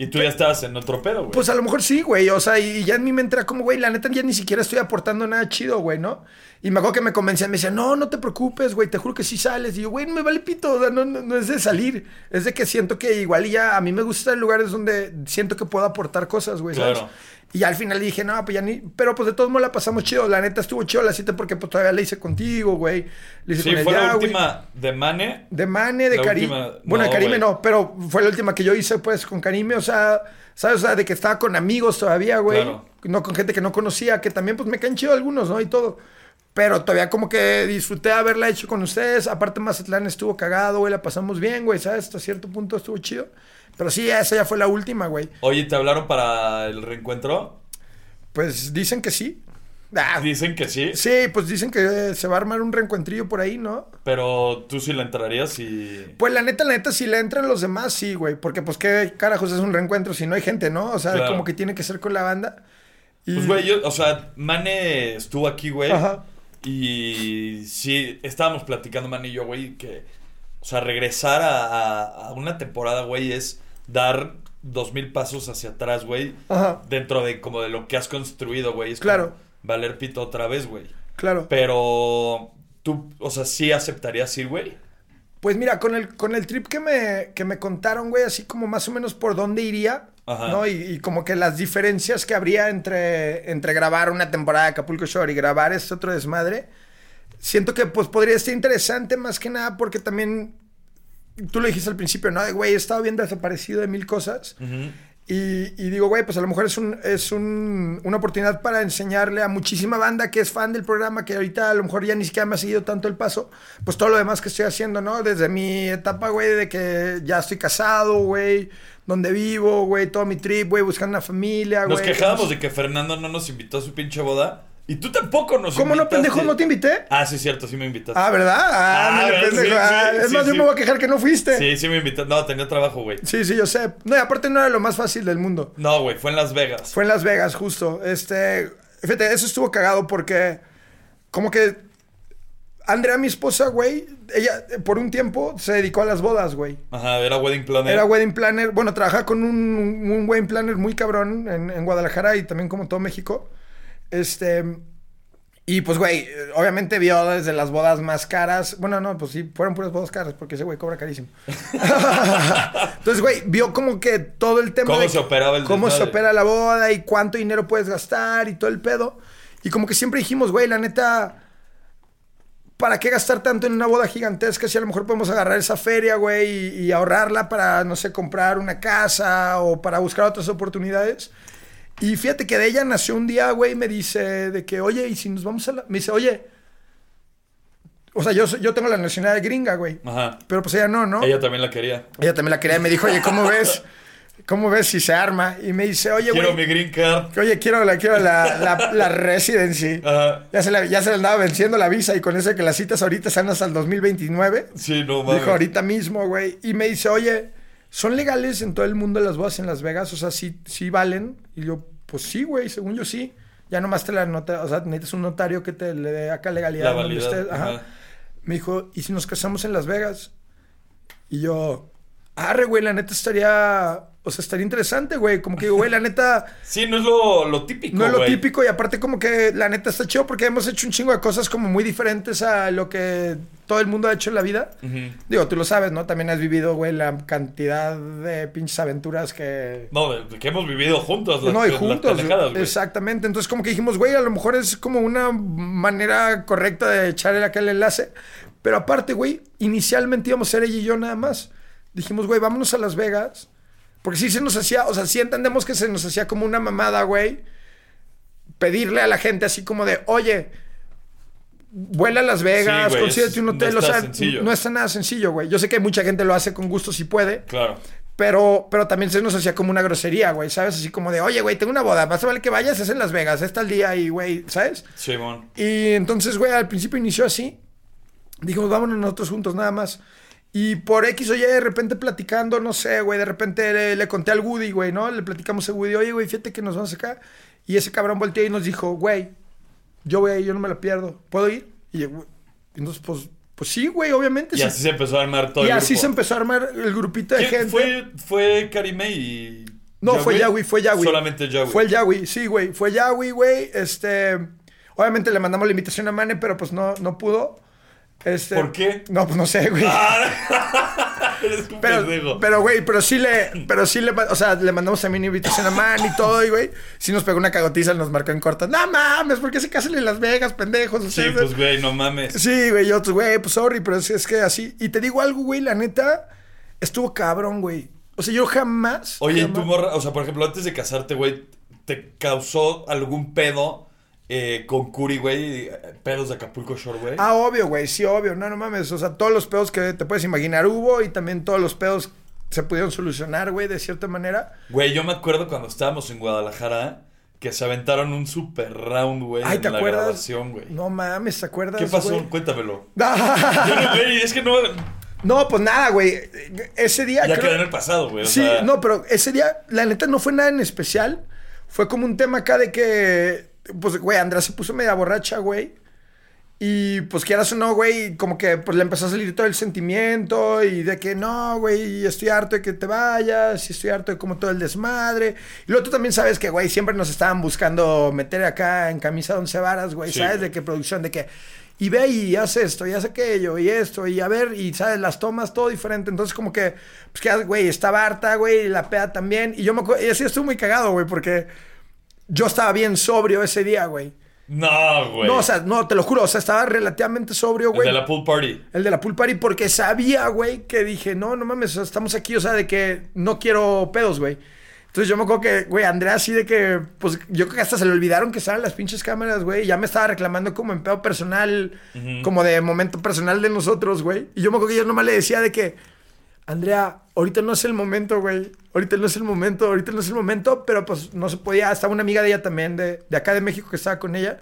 Y tú ya estabas en otro pedo, güey. Pues a lo mejor sí, güey. O sea, y ya en mi mente era como, güey, la neta ya ni siquiera estoy aportando nada chido, güey, ¿no? Y me acuerdo que me convencían, me decían, no, no te preocupes, güey, te juro que sí sales. Y yo, güey, me vale pito, o sea, no, no, no es de salir. Es de que siento que igual y ya a mí me gusta estar en lugares donde siento que puedo aportar cosas, güey, ¿sabes? Claro. Y al final dije, no, pues ya ni. Pero pues de todos modos la pasamos chido. La neta estuvo chido la cita porque pues todavía la hice contigo, güey. Hice sí, con el fue la última de Mane. De Mane, de La Karime. última- Bueno, de Karime no, pero fue la última que yo hice, pues, con Karime. O sea, ¿sabes? O sea, de que estaba con amigos todavía, güey. Claro. No con gente que no conocía, que también, pues, me caen chido algunos, ¿no? Y todo. Pero todavía como que disfruté haberla hecho con ustedes. Aparte, Mazatlán estuvo cagado, güey. La pasamos bien, güey, ¿sabes? Hasta cierto punto estuvo chido. Pero sí, esa ya fue la última, güey. Oye, ¿te hablaron para el reencuentro? Pues dicen que sí. Ah, Dicen que sí, sí, pues dicen que se va a armar un reencuentrillo por ahí, ¿no? pero tú sí le entrarías y... Pues la neta, la neta, si le entran los demás, sí, güey. Porque pues qué carajos es un reencuentro si no hay gente, ¿no? O sea, Claro. como que tiene que ser con la banda. Y- Pues, güey, yo, o sea, Mane estuvo aquí, güey. Ajá. Y sí, estábamos platicando, Mane y yo, güey, que, o sea, regresar a, a- a una temporada, güey, es dar dos mil pasos hacia atrás, güey. Ajá. Dentro de como de lo que has construido, güey. Es Claro. valer pito otra vez, güey. Claro. Pero tú, o sea, sí aceptarías ir, güey. Pues mira, con el, con el trip que me, que me contaron, güey, así como más o menos por dónde iría, Ajá. ¿no? Y, y como que las diferencias que habría entre, entre grabar una temporada de Acapulco Shore y grabar este otro desmadre, siento que pues podría ser interesante más que nada porque también, tú lo dijiste al principio, ¿no? De, Güey, he estado bien desaparecido de mil cosas. Y, y digo, güey, pues a lo mejor es, un, es un- una oportunidad para enseñarle a muchísima banda que es fan del programa, que ahorita a lo mejor ya ni siquiera me ha seguido tanto el paso, pues todo lo demás que estoy haciendo, ¿no? Desde mi etapa, güey, de que ya estoy casado, güey, donde vivo, güey, todo mi trip, güey, buscando una familia, güey. Nos quejábamos de que Fernando no nos invitó a su pinche boda. Y tú tampoco nos ¿Cómo no, pendejo? ¿No te invité? Ah, sí, cierto, sí me invitaste. Ah, ¿verdad? Ah, Ah, pendejo. sí, Ah, es sí, más, yo me voy a quejar que no fuiste. Sí, sí me invitaste. No, tenía trabajo, güey. Sí, sí, yo sé. No, y aparte no era lo más fácil del mundo. No, güey, fue en Las Vegas. Fue en Las Vegas, justo. Este, fíjate, eso estuvo cagado porque como que Andrea, mi esposa, güey, ella por un tiempo se dedicó a las bodas, güey. Ajá, era wedding planner. Era wedding planner. Bueno, trabajaba con un, un wedding planner muy cabrón en, en Guadalajara y también como todo México. Este. Y pues, güey, obviamente vio desde las bodas más caras. Bueno, no, pues sí, fueron puras bodas caras porque ese güey cobra carísimo. <laughs> Entonces, güey, vio como que todo el tema. Cómo de se operaba el Cómo se opera la boda y cuánto dinero puedes gastar y todo el pedo. Y como que siempre dijimos, güey, la neta. ¿Para qué gastar tanto en una boda gigantesca si a lo mejor podemos agarrar esa feria, güey, y, y ahorrarla para, no sé, comprar una casa o para buscar otras oportunidades? Y fíjate que de ella nació un día, güey, me dice de que, oye, ¿y si nos vamos a la...? Me dice, oye, o sea, yo, yo tengo la nacionalidad gringa, güey. Ajá. Pero pues ella no, ¿no? Ella también la quería. Ella también la quería y me dijo, oye, ¿cómo ves? <laughs> ¿Cómo ves si se arma? Y me dice, oye, Quiero güey, mi green card. oye, quiero la, quiero la, la, la <laughs> residency. Ajá. Ya se, le, ya se le andaba venciendo la visa y con eso de que las citas ahorita están hasta el 2029. Sí, no mames. Dijo ahorita mismo, güey. Y me dice, oye, ¿son legales en todo el mundo las bodas en Las Vegas? O sea, ¿sí, sí valen? Y yo, pues sí, güey, según yo sí. Ya nomás te la nota, o sea, necesitas un notario que te le dé acá legalidad. La validad. Ajá. Ajá. Me dijo, ¿y si nos casamos en Las Vegas? Y yo, arre, güey, la neta estaría, o sea, estaría interesante, güey. Como que güey, la neta... <laughs> Sí, no es lo, lo típico, No es lo típico y aparte como que la neta está chido porque hemos hecho un chingo de cosas como muy diferentes a lo que todo el mundo ha hecho en la vida. Digo, tú lo sabes, ¿no? También has vivido, güey, la cantidad de pinches aventuras que... No, que hemos vivido juntos. Las, no, y juntos. güey. Exactamente. Entonces como que dijimos, güey, a lo mejor es como una manera correcta de echarle aquel enlace. Pero aparte, güey, inicialmente íbamos a ser ella y yo nada más. Dijimos, güey, vámonos a Las Vegas. Porque sí se nos hacía, o sea, sí entendemos que se nos hacía como una mamada, güey. Pedirle a la gente así como de, oye, vuela a Las Vegas, Sí, consíguete un no hotel. o está sea, sencillo. no está nada sencillo, güey. Yo sé que mucha gente lo hace con gusto si puede. Claro. Pero, pero también se nos hacía como una grosería, güey, ¿sabes? Así como de, oye, güey, tengo una boda, más vale que vayas, es en Las Vegas, es tal día y, güey, ¿sabes? Simón. Y entonces, güey, al principio inició así. Dijimos, vámonos nosotros juntos nada más. Y por X o Y, de repente platicando, no sé, güey, de repente le, le conté al Woody, güey, ¿no? Le platicamos a Woody, oye, güey, fíjate que nos vamos acá. Y ese cabrón volteó y nos dijo, güey, yo voy ahí, yo no me la pierdo. ¿Puedo ir? Y yo, entonces, pues, pues sí, güey, obviamente. Y sí. así se empezó a armar todo y el así grupo. se empezó a armar el grupito de ¿Quién gente. Fue, fue Karime y. No, fue Yahweh, fue Yahweh. Solamente Yahweh. Fue el Yahweh, sí, güey. Fue Yahweh, güey. Este. Obviamente le mandamos la invitación a Mane, pero pues no, no pudo. Este, ¿Por qué? No, pues no sé, güey. <laughs> Eres un pero, pendejo. pero, güey, pero sí le, pero sí le, o sea, le mandamos también invitación a Man y todo, y güey, sí nos pegó una cagotiza, nos marcó en corto. No mames, ¿por qué se casan en Las Vegas, pendejos? sí, pues, güey, no mames. Sí, güey, yo, güey, pues sorry, pero es, es que así. Y te digo algo, güey, la neta, estuvo cabrón, güey. O sea, yo jamás. Oye, ¿y jamás- tu morra, o sea, por ejemplo, antes de casarte, güey, ¿te causó algún pedo eh, con Curi, güey? Pedos de Acapulco Shore, güey. Ah, obvio, güey, sí, obvio. No, no mames. O sea, todos los pedos que te puedes imaginar hubo y también todos los pedos se pudieron solucionar, güey, de cierta manera. Güey, yo me acuerdo cuando estábamos en Guadalajara que se aventaron un super round, güey, Ay, en ¿te la acuerdas? grabación, güey. No mames, ¿te acuerdas? ¿Qué pasó? güey? Cuéntamelo. <laughs> Yo güey, es que no... no, pues nada, güey. Ese día. Ya creo- quedó en el pasado, güey. o Sí, sea, no, pero ese día, la neta, no fue nada en especial. Fue como un tema acá de que, pues, güey, Andrea se puso media borracha, güey. Y pues quieras o no, güey, como que pues le empezó a salir todo el sentimiento y de que no, güey, estoy harto de que te vayas y estoy harto de como todo el desmadre. Y luego tú también sabes que, güey, siempre nos estaban buscando meter acá en camisa de once varas, güey, Sí, ¿sabes? güey. De que producción, de que... Y ve y haz esto, y haz aquello, y esto, y a ver, y sabes, las tomas, todo diferente. Entonces, como que, pues que, güey, estaba harta, güey, y la peda también. Y yo me acuerdo, y así estuve muy cagado, güey, porque yo estaba bien sobrio ese día, güey. No, güey. No, o sea, no, te lo juro, o sea, estaba relativamente sobrio, El güey. de la pool party. El de la pool party, porque sabía, güey, que dije, no, no mames, o sea, estamos aquí, o sea, de que no quiero pedos, güey. Entonces yo me acuerdo que, güey, Andrea así de que, pues yo creo que hasta se le olvidaron que estaban las pinches cámaras, güey. y Ya me estaba reclamando como en pedo personal, como de momento personal de nosotros, güey. Y yo me acuerdo que yo nomás le decía de que, Andrea, ahorita no es el momento, güey. Ahorita no es el momento, ahorita no es el momento, pero pues no se podía. Estaba una amiga de ella también, de, de acá de México, que estaba con ella.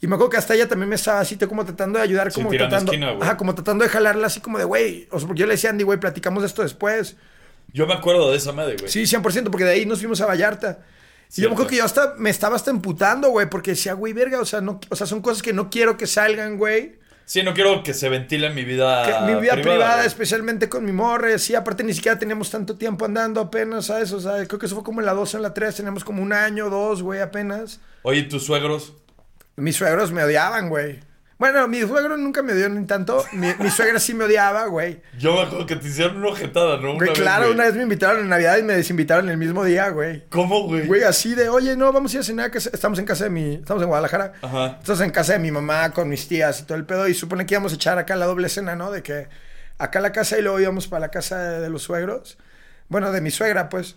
Y me acuerdo que hasta ella también me estaba así, como tratando de ayudar, como tratando. esquina, ajá, como tratando de jalarla así como de, güey. O sea, porque yo le decía Andy, güey, platicamos de esto después. Yo me acuerdo de esa madre, güey. Sí, 100%, porque de ahí nos fuimos a Vallarta. Y yo me acuerdo que yo hasta me estaba hasta emputando, güey, porque decía, güey, verga, o sea, no, o sea, son cosas que no quiero que salgan, güey. Sí, no quiero que se ventile mi vida Que mi vida privada, especialmente con mi morre, sí, aparte ni siquiera teníamos tanto tiempo andando apenas, ¿sabes? O sea, creo que eso fue como en la 2 o en la 3, teníamos como un año, dos, güey, apenas. Oye, ¿tus suegros? Mis suegros me odiaban, güey. Bueno, mi suegro nunca me odió ni tanto. Mi, mi suegra sí me odiaba, güey. Yo me acuerdo que te hicieron una ojetada, ¿no? Una Güey, vez, claro, güey. una vez me invitaron en Navidad y me desinvitaron el mismo día, güey. ¿Cómo, güey? Güey, así de, oye, no, vamos a ir a cenar, que estamos en casa de mi, estamos en Guadalajara. Ajá. Estamos en casa de mi mamá con mis tías y todo el pedo y supone que íbamos a echar acá la doble cena, ¿no? De que acá la casa y luego íbamos para la casa de, de los suegros. Bueno, de mi suegra, pues.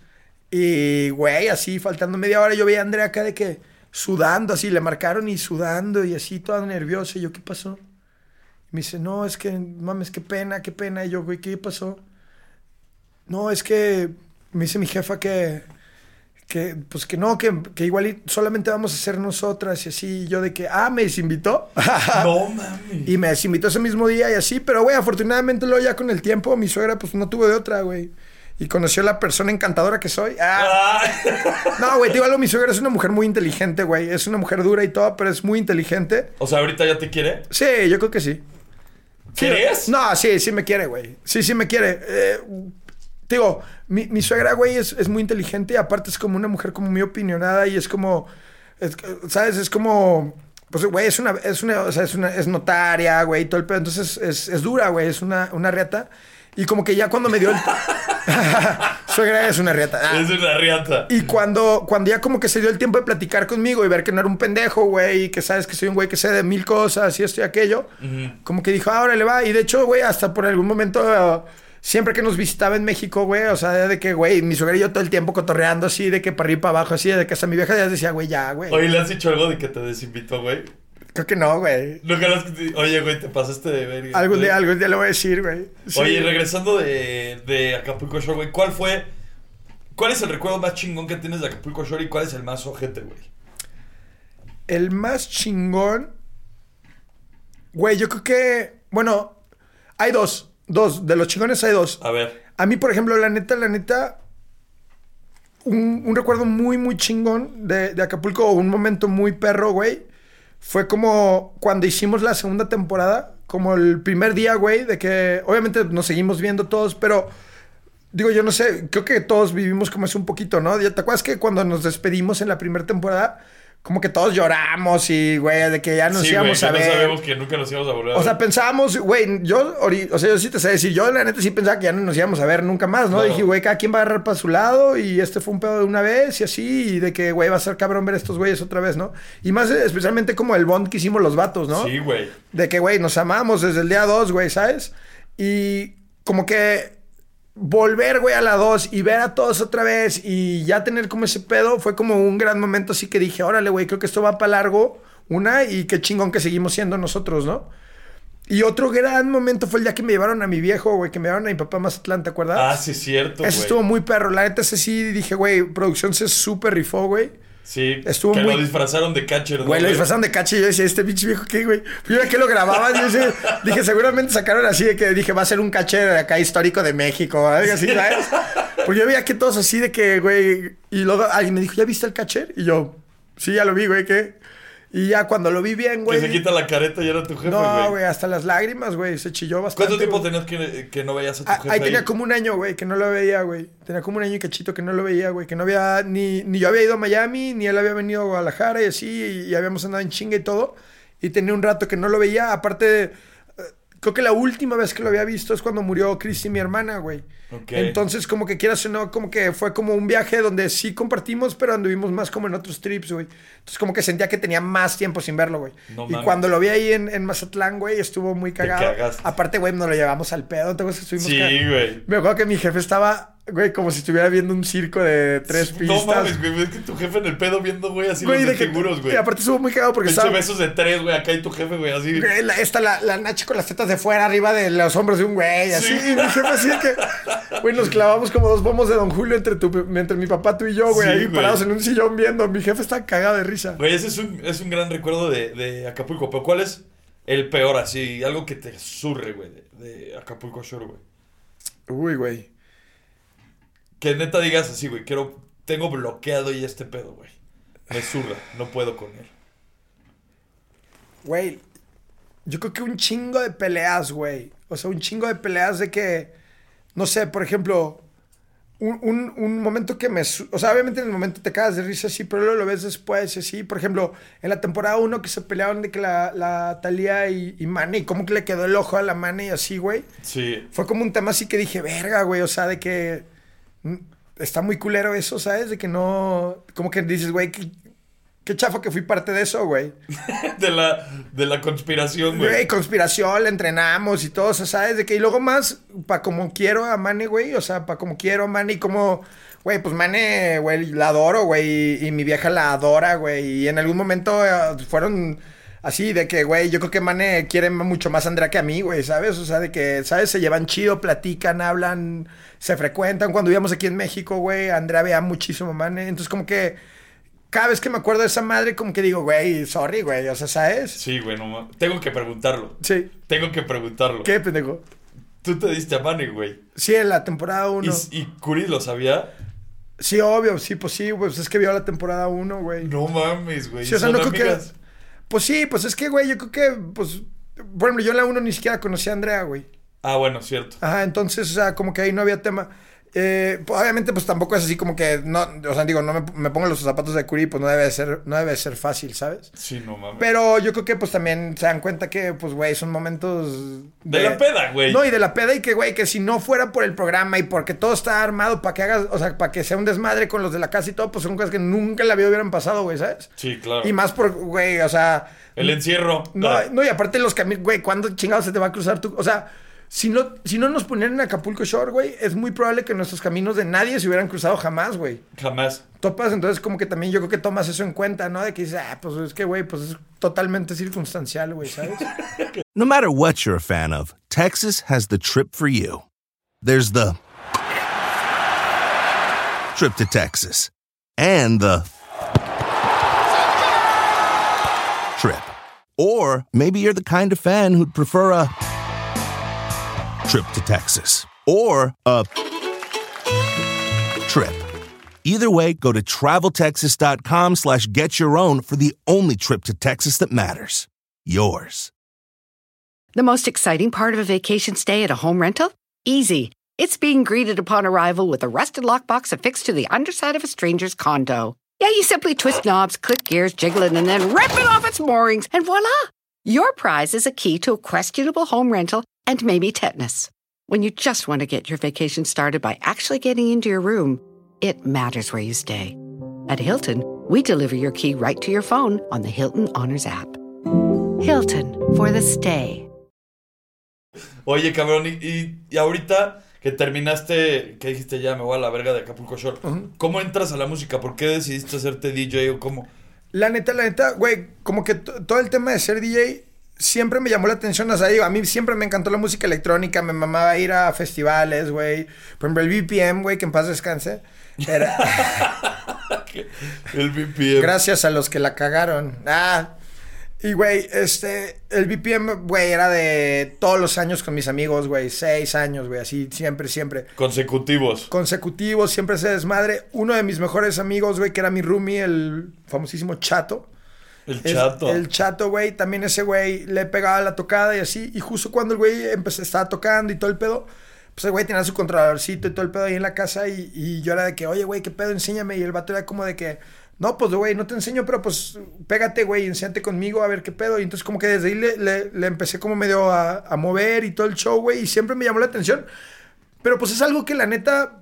Y, güey, así, faltando media hora, yo veía a Andrea acá de que sudando, así, le marcaron y sudando y así, toda nerviosa. Y yo, ¿qué pasó? Y me dice, no, es que, mames, qué pena, qué pena. Y yo, güey, ¿qué pasó? No, es que me dice mi jefa que, que pues que no, que, que igual solamente vamos a ser nosotras y así. Y yo de que, ah, me desinvitó. <laughs> No, <laughs> mami. Y me desinvitó ese mismo día y así, pero güey, afortunadamente luego ya con el tiempo mi suegra pues no tuvo de otra, güey. Y conoció a la persona encantadora que soy. Ah, no, güey, te digo algo, mi suegra es una mujer muy inteligente, güey. Es una mujer dura y todo, pero es muy inteligente. O sea, ahorita ya te quiere. Sí, yo creo que sí. Sí, ¿Crees? No, sí, sí me quiere, güey. Sí, sí me quiere. Eh, te digo, mi, mi suegra, güey, es, es muy inteligente y aparte es como una mujer como muy opinionada y es como, es- ¿sabes? Es como, pues, güey, es una, es una, o sea, es una, es notaria, güey, todo el pedo. Entonces es, es dura, güey, es una, una riata. Y como que ya cuando me dio el... <laughs> suegra es una riata. Ah. Es una riata. Y cuando, cuando ya como que se dio el tiempo de platicar conmigo y ver que no era un pendejo, güey, y que sabes que soy un güey que sé de mil cosas y esto y aquello, como que dijo, ahora le va. Y de hecho, güey, hasta por algún momento, eh, siempre que nos visitaba en México, güey, o sea, de que, güey, mi suegra y yo todo el tiempo cotorreando así, de que para arriba y para abajo, así, de que hasta mi vieja ya decía, güey, ya, güey. Oye, ¿le has dicho algo de que te desinvitó, güey? Creo que no, güey. Nunca has- Oye, güey, te pasaste de verga. Algún güey. día, algún día le voy a decir, güey. Sí. Oye, regresando de, de Acapulco Shore, güey, ¿cuál fue... ¿Cuál es el recuerdo más chingón que tienes de Acapulco Shore y cuál es el más ojete, güey? El más chingón. Güey, yo creo que. Bueno, hay dos. Dos. De los chingones hay dos. A ver. A mí, por ejemplo, la neta, la neta. Un, un recuerdo muy, muy chingón de, de Acapulco, o un momento muy perro, güey. Fue como cuando hicimos la segunda temporada. Como el primer día, güey, de que obviamente nos seguimos viendo todos, pero digo, yo no sé, creo que todos vivimos como eso un poquito, ¿no? ¿Te acuerdas que cuando nos despedimos en la primera temporada, como que todos lloramos y, güey, de que ya nos sí, íbamos a ver? no sabemos que nunca nos íbamos a volver a O sea, pensábamos, güey, yo, o sea, yo sí te sé decir, yo la neta sí pensaba que ya no nos íbamos a ver nunca más, ¿no? No. Dije, güey, cada quien va a agarrar para su lado y este fue un pedo de una vez y así, y de que, güey, va a ser cabrón ver a estos güeyes otra vez, ¿no? Y más especialmente como el bond que hicimos los vatos, ¿no? Sí, güey. De que, güey, nos amamos desde el día 2, güey, ¿sabes? Y como que volver, güey, a la 2 y ver a todos otra vez y ya tener como ese pedo fue como un gran momento así que dije, órale, güey, creo que esto va para largo, una, y qué chingón que seguimos siendo nosotros, ¿no? Y otro gran momento fue el día que me llevaron a mi viejo, güey, que me llevaron a mi papá a Mazatlán, ¿te acuerdas? Ah, sí, es cierto, güey. Eso estuvo muy perro. La neta, ese sí dije, güey, producción se súper rifó, güey. Sí, estuvo que muy- lo disfrazaron de catcher, ¿no, Güey, lo disfrazaron de cache y yo decía, este pinche viejo, ¿qué, güey? Yo que lo grababan yo decía- dije, seguramente sacaron así de que dije, va a ser un de acá histórico de México, o algo así, ¿sabes? Porque yo veía que todos así de que, güey, y luego alguien me dijo, ¿ya viste el caché? Y yo, sí, ya lo vi, güey, ¿qué? Y ya cuando lo vi bien, güey. Que se quita la careta y era tu jefe, No, güey. güey, hasta las lágrimas, güey. Se chilló bastante. ¿Cuánto tiempo güey. tenías que, que no veías a tu Ah, jefe? Ahí tenía como un año, güey, que no lo veía, güey. Tenía como un año y cachito que no lo veía, güey. Que no había, ni, ni yo había ido a Miami, ni él había venido a Guadalajara y así, y, y habíamos andado en chinga y todo. Y tenía un rato que no lo veía. Aparte, eh, creo que la última vez que lo había visto es cuando murió Christy, mi hermana, güey. Ok. Entonces, como que quieras o no, como que fue como un viaje donde sí compartimos, pero anduvimos más como en otros trips, güey. Entonces, como que sentía que tenía más tiempo sin verlo, güey. No y cuando lo vi ahí en, en Mazatlán, güey, estuvo muy cagado. Aparte, güey, nos lo llevamos al pedo. ¿Te acuerdas que estuvimos Sí, güey. me acuerdo que mi jefe estaba, güey, como si estuviera viendo un circo de tres pistas. No mames, güey. Es que tu jefe en el pedo viendo, güey, así Güey, los de seguros, güey. Y aparte estuvo muy cagado porque estaba... besos de tres, güey. Acá y tu jefe, güey, así. Güey, la- esta, la, la Nachi con las tetas de fuera, arriba de los hombros de un güey, así. Sí. Y mi jefe así que, güey, nos clavamos como dos bombos de Don Julio entre, tu, entre mi papá, tú y yo, güey, Sí, ahí güey. parados en un sillón viendo. Mi jefe está cagado de risa. Güey, ese es un, es un gran recuerdo de, de Acapulco. Pero ¿cuál es el peor, así? Algo que te surre, güey, de, de Acapulco Shore, güey. Uy, güey. Que neta digas así, güey, quiero... Tengo bloqueado ya este pedo, güey. Me surra, no puedo con él. Güey, yo creo que un chingo de peleas, güey. O sea, un chingo de peleas de que, no sé, por ejemplo, un, un- un momento que me... O sea, obviamente en el momento te cagas de risa, sí, pero luego lo ves después, así. Por ejemplo, en la temporada 1 que se peleaban de que la, la Talía y, y Mane, y cómo que le quedó el ojo a la Mane y así, güey. Sí. Fue como un tema así que dije, verga, güey, o sea, de que está muy culero eso, ¿sabes? De que no, como que dices, güey, qué, qué chafa que fui parte de eso, güey. <laughs> De la, de la conspiración, güey. Güey, conspiración, la entrenamos y todo, ¿sabes? De que y luego más, para como quiero a Mane, güey, o sea, para como quiero a Mane y como, güey, pues Mane, güey, la adoro, güey, y, y mi vieja la adora, güey, y en algún momento eh, fueron así, de que, güey, yo creo que Mane quiere mucho más a Andrea que a mí, güey, ¿sabes? O sea, de que, ¿sabes? Se llevan chido, platican, hablan, se frecuentan. Cuando vivíamos aquí en México, güey, Andrea veía muchísimo a Mane, entonces como que... Cada vez que me acuerdo de esa madre, como que digo, güey, sorry, güey, o sea, ¿sabes? Sí, güey, no Tengo que preguntarlo. Sí. Tengo que preguntarlo. ¿Qué, pendejo? Tú te diste a Manny, güey. Sí, en la temporada 1. ¿Y, y Curi lo sabía? Sí, obvio, sí, pues sí, pues es que vio la temporada 1, güey. No mames, güey. Sí, o sea, ¿Son no creo que. Pues sí, pues es que, güey, yo creo que, pues. Por ejemplo, yo en la 1 ni siquiera conocí a Andrea, güey. Ah, bueno, cierto. Ajá, entonces, o sea, como que ahí no había tema. Eh, pues, obviamente, pues tampoco es así como que, no, o sea, digo, no me, me pongo los zapatos de Curi, pues no debe de ser, no debe de ser fácil, ¿sabes? Sí, no mames. Pero yo creo que, pues también se dan cuenta que, pues, güey, son momentos. De la peda, güey. No, y de la peda y que, güey, que si no fuera por el programa y porque todo está armado para que hagas, o sea, para que sea un desmadre con los de la casa y todo, pues son cosas que nunca en la vida hubieran pasado, güey, ¿sabes? Sí, claro. Y más por, güey, o sea. El encierro. No, no, y aparte los caminos, güey, ¿cuándo chingados se te va a cruzar tu.? O sea, si no, si no nos ponían en Acapulco Shore, güey, es muy probable que nuestros caminos de nadie se hubieran cruzado jamás, güey. Jamás. Topas, entonces como que también yo creo que tomas eso en cuenta, ¿no? De que dices, ah, pues es que, güey, pues es totalmente circunstancial, güey, ¿sabes? <laughs> No matter what you're a fan of, Texas has the trip for you. There's the trip to Texas and the trip. Or maybe you're the kind of fan who'd prefer a trip to Texas or a trip. Either way, go to traveltexas.com slash get your own for the only trip to Texas that matters. Yours. The most exciting part of a vacation stay at a home rental? Easy. It's being greeted upon arrival with a rusted lockbox affixed to the underside of a stranger's condo. Yeah, you simply twist knobs, click gears, jiggle it, and then rip it off its moorings, and voila! Your prize is a key to a questionable home rental and maybe tetanus. When you just want to get your vacation started by actually getting into your room, it matters where you stay. At Hilton, we deliver your key right to your phone on the Hilton Honors app. Hilton for the stay. Oye, cabrón, y, y, y ahorita que terminaste, que dijiste ya me voy a la verga de Acapulco Shore, ¿cómo entras a la música? ¿Por qué decidiste hacerte DJ o cómo? La neta, la neta, güey, como que todo el tema de ser DJ siempre me llamó la atención. O sea, digo, a mí siempre me encantó la música electrónica, me mamaba ir a festivales, güey. Por ejemplo, el BPM, güey, que en paz descanse. Era... <laughs> El BPM. Gracias a los que la cagaron. Ah. Y, güey, este, el BPM, güey, era de todos los años con mis amigos, güey. Seis años, güey, así, siempre, siempre. Consecutivos. Consecutivos, siempre se desmadre. Uno de mis mejores amigos, güey, que era mi roomie, el famosísimo Chato. El Es- chato. El chato, güey. También ese güey le pegaba la tocada y así. Y justo cuando el güey empezó, estaba tocando y todo el pedo, pues el güey tenía su controladorcito y todo el pedo ahí en la casa. Y, y yo era de que, oye, güey, ¿qué pedo? Enséñame. Y el vato era como de que, no, pues, güey, no te enseño, pero pues pégate, güey, enséñate conmigo a ver qué pedo. Y entonces, como que desde ahí le, le- le empecé como medio a, a mover y todo el show, güey. Y siempre me llamó la atención. Pero pues es algo que la neta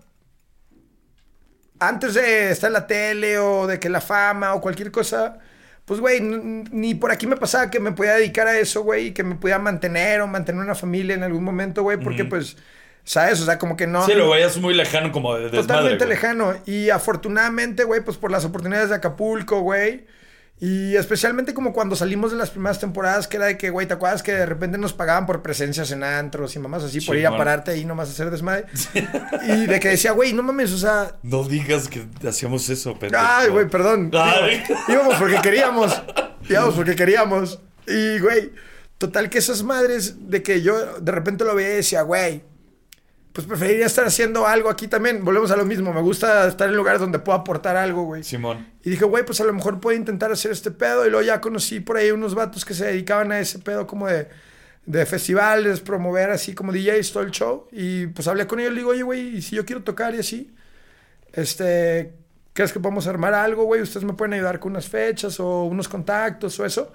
antes de estar en la tele o de que la fama o cualquier cosa, pues, güey, ni por aquí me pasaba que me podía dedicar a eso, güey, y que me pudiera mantener o mantener una familia en algún momento, güey, porque, pues, ¿sabes? O sea, como que no. Sí, lo veías muy lejano como de desmadre, Totalmente güey. lejano. Y afortunadamente, güey, pues por las oportunidades de Acapulco, güey. Y especialmente como cuando salimos de las primeras temporadas, que era de que, güey, ¿te acuerdas que de repente nos pagaban por presencias en antros y mamás así, por ir a pararte ahí nomás a hacer desmadre? <laughs> Y de que decía, güey, no mames, o sea, No digas que hacíamos eso, pendejo. Ay, güey, perdón. Ay. Digo, íbamos porque queríamos. Íbamos porque queríamos. Y, güey, total que esas madres de que yo de repente lo veía y decía, güey, pues preferiría estar haciendo algo aquí también. Volvemos a lo mismo. Me gusta estar en lugares donde puedo aportar algo, güey. Simón. Y dije, güey, pues a lo mejor puedo intentar hacer este pedo. Y luego ya conocí por ahí unos vatos que se dedicaban a ese pedo como de, de festivales, promover así como DJs, todo el show. Y pues hablé con ellos y le digo, oye, güey, ¿y si yo quiero tocar y así, este, ¿crees que podemos armar algo, güey? Ustedes me pueden ayudar con unas fechas o unos contactos o eso.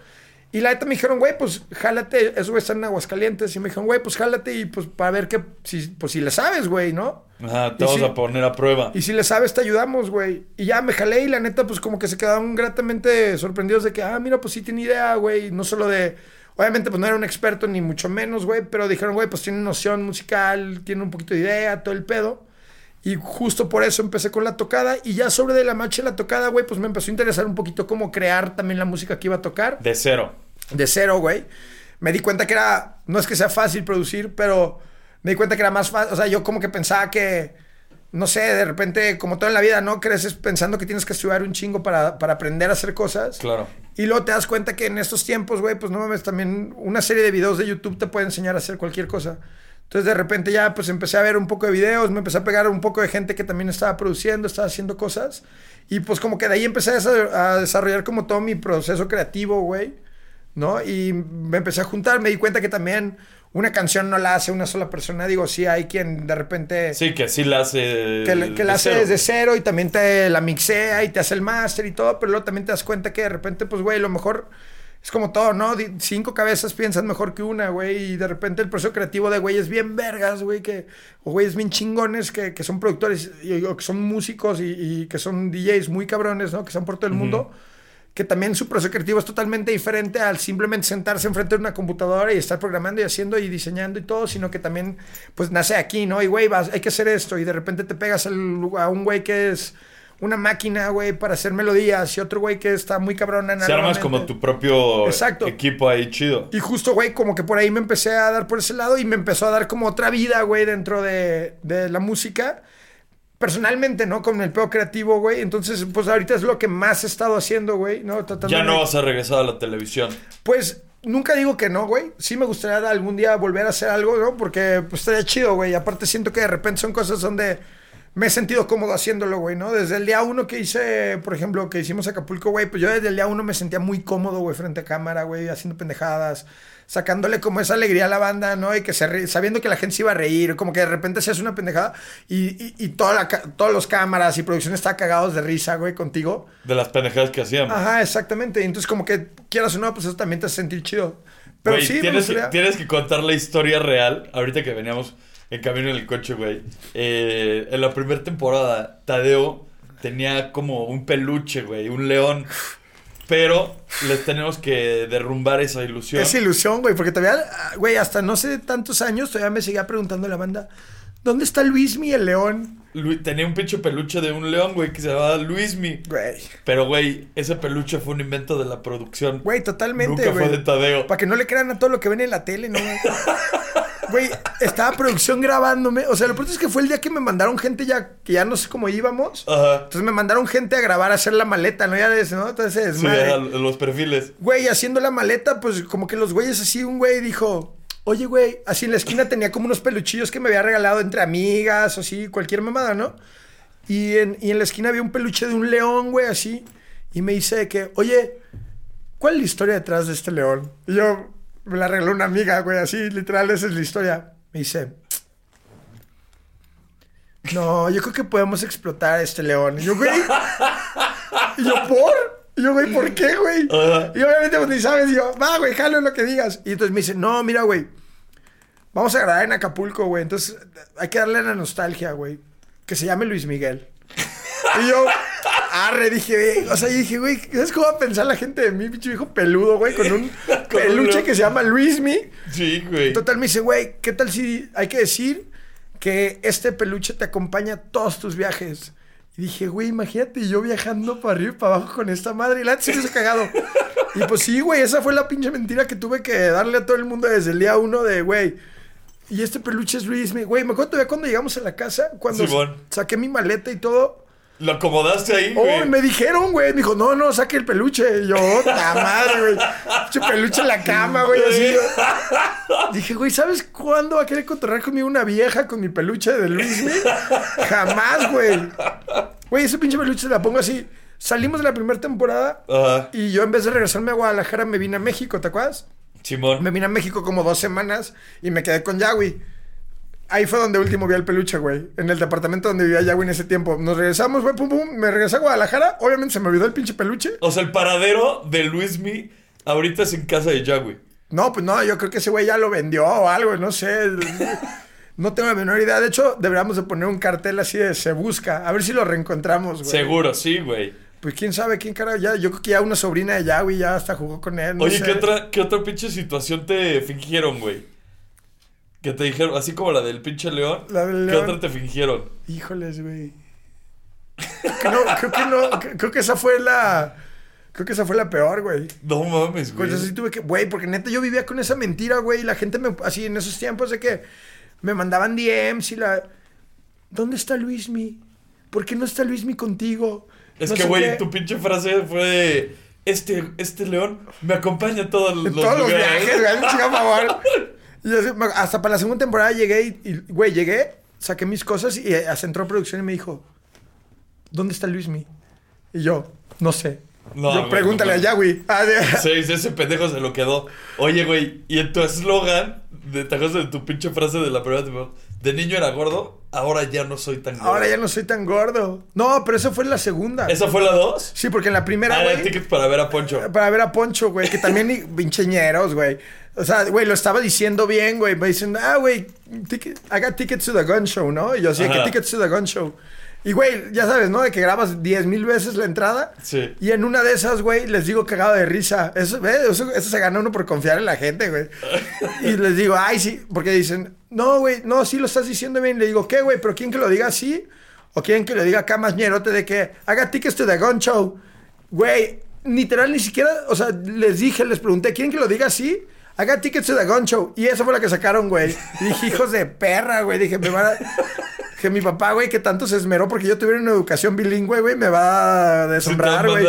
Y la neta me dijeron, güey, pues jálate, eso güey está en Aguascalientes. Y me dijeron, güey, pues jálate y pues para ver qué, si, pues si le sabes, güey, ¿no? Ajá, te Y sí. a poner a prueba. Y si le sabes, te ayudamos, güey. Y ya me jalé y la neta, pues como que se quedaron gratamente sorprendidos de que, ah, mira, pues sí tiene idea, güey. No solo de. Obviamente, pues no era un experto ni mucho menos, güey. Pero dijeron, güey, pues tiene noción musical, tiene un poquito de idea, todo el pedo. Y justo por eso empecé con la tocada. Y ya sobre de la marcha la tocada, güey, pues me empezó a interesar un poquito cómo crear también la música que iba a tocar De cero. de cero, güey. Me di cuenta que era, no es que sea fácil producir, pero me di cuenta que era más fácil, o sea, yo como que pensaba que, no sé, de repente, como todo en la vida, ¿no? Creces pensando que tienes que estudiar un chingo para, para aprender a hacer cosas. Claro. Y luego te das cuenta que en estos tiempos, güey, pues no mames, también una serie de videos de YouTube te puede enseñar a hacer cualquier cosa. Entonces de repente ya pues empecé a ver un poco de videos, me empecé a pegar un poco de gente que también estaba produciendo, estaba haciendo cosas. Y pues como que de ahí empecé a desa- a desarrollar como todo mi proceso creativo, güey. ¿No? Y me empecé a juntar, me di cuenta que también una canción no la hace una sola persona. Digo, sí, hay quien de repente Sí, que sí la hace. que, le- que la hace cero. desde cero y también te la mixea y te hace el máster y todo, pero luego también te das cuenta que de repente, pues, güey, lo mejor es como todo, ¿no? Cinco cabezas piensan mejor que una, güey, y de repente el proceso creativo de güeyes bien vergas, güey, que, o güeyes bien chingones que, que son productores y, o que son músicos y, y que son DJs muy cabrones, ¿no? Que están por todo el mundo. Que también su proceso creativo es totalmente diferente al simplemente sentarse enfrente de una computadora y estar programando y haciendo y diseñando y todo, sino que también, pues, nace aquí, ¿no? Y, güey, vas, hay que hacer esto y de repente te pegas a un güey que es una máquina, güey, para hacer melodías y otro güey que está muy cabrón en Si armas como tu propio Exacto. equipo ahí chido. Y justo, güey, como que por ahí me empecé a dar por ese lado y me empezó a dar como otra vida, güey, dentro de, de la música. Personalmente, ¿no? Con el pedo creativo, güey. Entonces, pues ahorita es lo que más he estado haciendo, güey, ¿no? Tratando Ya de- no vas a regresar a la televisión. Pues nunca digo que no, güey. Sí me gustaría algún día volver a hacer algo, ¿no? Porque pues estaría chido, güey. Aparte siento que de repente son cosas donde me he sentido cómodo haciéndolo, güey, ¿no? Desde el día uno que hice, por ejemplo, que hicimos Acapulco, güey, pues yo desde el día uno me sentía muy cómodo, güey, frente a cámara, güey, haciendo pendejadas, sacándole como esa alegría a la banda, ¿no? Y que se re- sabiendo que la gente se iba a reír, como que de repente se hace una pendejada y, y, y toda la ca- todos los cámaras y producción está cagados de risa, güey, contigo. De las pendejadas que hacíamos. Ajá, exactamente. Y entonces, como que quieras o no, pues eso también te hace sentir chido. Pero Güey, sí, tienes, gustaría- tienes que contar la historia real. Ahorita que veníamos en camino en el coche, güey. Eh, en la primera temporada, Tadeo tenía como un peluche, güey, un león. Pero les tenemos que derrumbar esa ilusión. Es ilusión, güey, porque todavía, güey, hasta no sé tantos años, todavía me seguía preguntando la banda, ¿dónde está Luismi el león? Lu- tenía un pinche peluche de un león, güey, que se llamaba Luismi. Güey, Pero, güey, ese peluche fue un invento de la producción. güey, totalmente, Nunca fue de Tadeo. Para que no le crean a todo lo que ven en la tele, ¿no? <laughs> güey? Estaba producción grabándome. O sea, lo pronto es que fue el día que me mandaron gente ya, que ya no sé cómo íbamos. Ajá. Entonces me mandaron gente a grabar, a hacer la maleta, ¿no? Ya des, ¿no? Entonces, Sí, era los perfiles. Güey, haciendo la maleta, pues como que los güeyes así, un güey dijo, oye, güey, así en la esquina tenía como unos peluchillos que me había regalado entre amigas o así, cualquier mamada, ¿no? Y en, y en la esquina había un peluche de un león, güey, así. Y me dice que, oye, ¿cuál es la historia detrás de este león? Y yo, me la regaló una amiga, güey, así, literal, esa es la historia. Me dice, no, yo creo que podemos explotar a este león. Y yo, güey, y yo, ¿por? Y yo, güey, ¿por qué, güey? Ajá. Y obviamente, pues ni sabes, y yo, va, güey, jalo lo que digas. Y entonces me dice, no, mira, güey, vamos a grabar en Acapulco, güey. Entonces hay que darle la nostalgia, güey. Que se llame Luis Miguel. Y yo, arre, dije, güey. O sea, dije, güey, ¿sabes cómo va a pensar la gente de mí, pinche viejo peludo, güey? Con un <laughs> Con peluche un- que se llama Luismi. Sí, güey. Total, me dice, güey, ¿qué tal si hay que decir que este peluche te acompaña a todos tus viajes? Y dije, güey, imagínate yo viajando para arriba y para abajo con esta madre. Y la me hizo cagado. <laughs> Y pues sí, güey, esa fue la pinche mentira que tuve que darle a todo el mundo desde el día uno de, güey. Y este peluche es Luis, güey. Me acuerdo todavía cuando llegamos a la casa, cuando saqué mi maleta y todo. Lo acomodaste ahí, Oh, güey. me dijeron, güey. Me dijo, no, no, saque el peluche. Y yo, ¡ta <laughs> madre, güey! Pinche peluche en la cama, güey, así. Dije, güey, ¿sabes cuándo va a querer cotorrear conmigo una vieja con mi peluche de Luismi? Jamás, güey. Güey, ese pinche peluche se la pongo así. Salimos de la primera temporada Ajá. y yo en vez de regresarme a Guadalajara me vine a México, ¿te acuerdas? Simón. Me vine a México como dos semanas y me quedé con Yahweh. Ahí fue donde último vi al peluche, güey. En el departamento donde vivía Yahweh en ese tiempo. Nos regresamos, güey, pum, pum. Me regresé a Guadalajara. Obviamente se me olvidó el pinche peluche. O sea, el paradero de Luismi ahorita es en casa de Yahweh. No, pues no, yo creo que ese güey ya lo vendió o algo, no sé. <laughs> No tengo la menor idea. De hecho, deberíamos de poner un cartel así de se busca. A ver si lo reencontramos, güey. Seguro, sí, güey. Pues quién sabe, quién cara ya. Yo creo que ya una sobrina de Yahweh ya hasta jugó con él. no Oye, sé. ¿qué otra, ¿qué otra pinche situación te fingieron, güey? Que te dijeron, así como la del pinche león. La del ¿Qué otra te fingieron? Híjoles, güey. Creo que no, creo que no. cre- Creo que esa fue la. Creo que esa fue la peor, güey. No mames, güey. Pues así tuve que, güey, porque neta yo vivía con esa mentira, güey, y la gente me, así en esos tiempos de que me mandaban DMs y la, ¿dónde está Luismi? ¿Por qué no está Luismi contigo? Es No que, güey, tu pinche frase fue de, este, este león me acompaña a todos los, todos los lugares". viajes, güey, <laughs> favor. Hasta para la segunda temporada llegué y, y, güey, llegué, saqué mis cosas y eh, hasta entró a producción y me dijo, ¿dónde está Luismi? Y yo, no sé. No, yo güey, pregúntale no, a Yahweh. Ah, Sí, ese pendejo se lo quedó. Oye, güey, y en tu eslogan, de, ¿te acuerdas de tu pinche frase de la primera temporada? De niño era gordo, ahora ya no soy tan gordo. Ahora ya no soy tan gordo. No, pero eso fue la segunda. ¿Esa fue la dos? Sí, porque en la primera, Ah, era güey, tickets para ver a Poncho. para ver a Poncho, güey, que también pincheñeros, <laughs> güey. O sea, güey, lo estaba diciendo bien, güey. Me dicen, ah, güey, ticket- got tickets to the gun show, ¿no? Y yo así, que tickets to the gun show. Y, güey, ya sabes, ¿no? De que grabas 10 mil veces la entrada. Sí. Y en una de esas, güey, les digo cagado de risa. Eso, ¿ves? Eso, eso se gana uno por confiar en la gente, güey. <laughs> Y les digo, ay, sí, porque dicen, no, güey, no, sí lo estás diciendo bien. Le digo, ¿qué, güey? ¿Pero quién que lo diga así? ¿O quién que lo diga acá más ñerote de que haga tickets to the gun show? Güey, literal, ni siquiera, o sea, les dije, les pregunté, ¿quieren que lo diga así? Haga tickets to the gun show. Y esa fue la que sacaron, güey. Y dije, hijos de perra, güey. Dije, me van a... Que mi papá, güey, que tanto se esmeró porque yo tuviera una educación bilingüe, güey, me va a deshombrar, güey.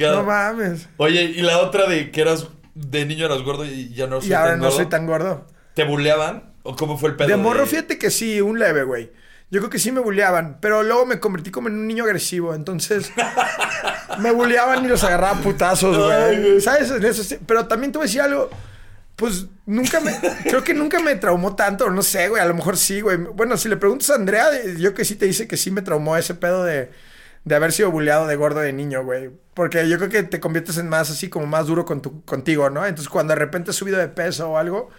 No mames. Oye, y la otra de que eras de niño eras gordo y ya no soy Y ahora tan no gordo. soy tan gordo. ¿Te buleaban? ¿O cómo fue el pedo? De morro, fíjate que sí, un leve, güey. Yo creo que sí me bulleaban, pero luego me convertí como en un niño agresivo, entonces <laughs> me bulleaban y los agarraba putazos, güey. ¿Sabes? Pero también te voy a decir algo, pues nunca me, creo que nunca me traumó tanto, no sé, güey, a lo mejor sí, güey. Bueno, si le preguntas a Andrea, yo que sí te dice que sí me traumó ese pedo de, de haber sido bulleado de gordo de niño, güey. Porque yo creo que te conviertes en más así como más duro con tu, contigo, ¿no? Entonces cuando de repente has subido de peso o algo,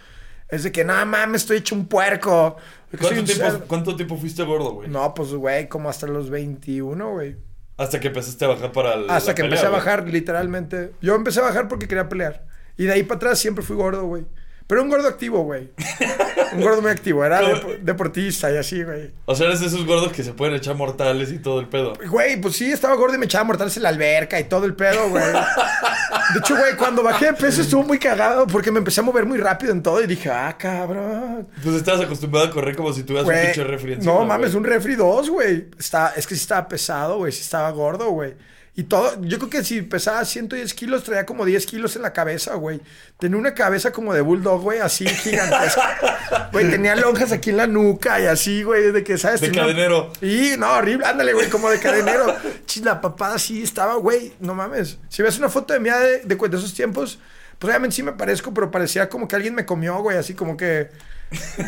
es de que, no mames, estoy hecho un puerco. ¿Cuánto un tiempo, cerdo". ¿Cuánto tiempo fuiste gordo, güey? No, pues, güey, como hasta los 21, güey. Hasta que empezaste a bajar para el- Hasta la que pelea, empecé a bajar, literalmente. Yo empecé a bajar porque quería pelear. Y de ahí para atrás siempre fui gordo, güey. Pero un gordo activo, güey. un gordo muy activo. Era deportista y así, güey. O sea, eres de esos gordos que se pueden echar mortales y todo el pedo. Güey, pues sí, estaba gordo y me echaba mortales en la alberca y todo el pedo, güey. De hecho, güey, cuando bajé de peso estuvo muy cagado porque me empecé a mover muy rápido en todo y dije, ah, cabrón. Pues estabas acostumbrado a correr como si tuvieras un pinche refri encima, no mames, güey. un refri 2, güey. Está, es que sí estaba pesado, güey. Sí estaba gordo, güey. Y todo, yo creo que si pesaba 110 kilos, traía como 10 kilos en la cabeza, güey. Tenía una cabeza como de bulldog, güey, así <laughs> gigantesca. Güey, tenía lonjas aquí en la nuca y así, güey, de que, ¿sabes? De Tenía- cadenero. Y no, horrible, ándale, güey, como de cadenero. Chis, la papada sí estaba, güey, no mames. Si ves una foto de mí de, de, de esos tiempos, pues obviamente sí me parezco, pero parecía como que alguien me comió, güey, así como que.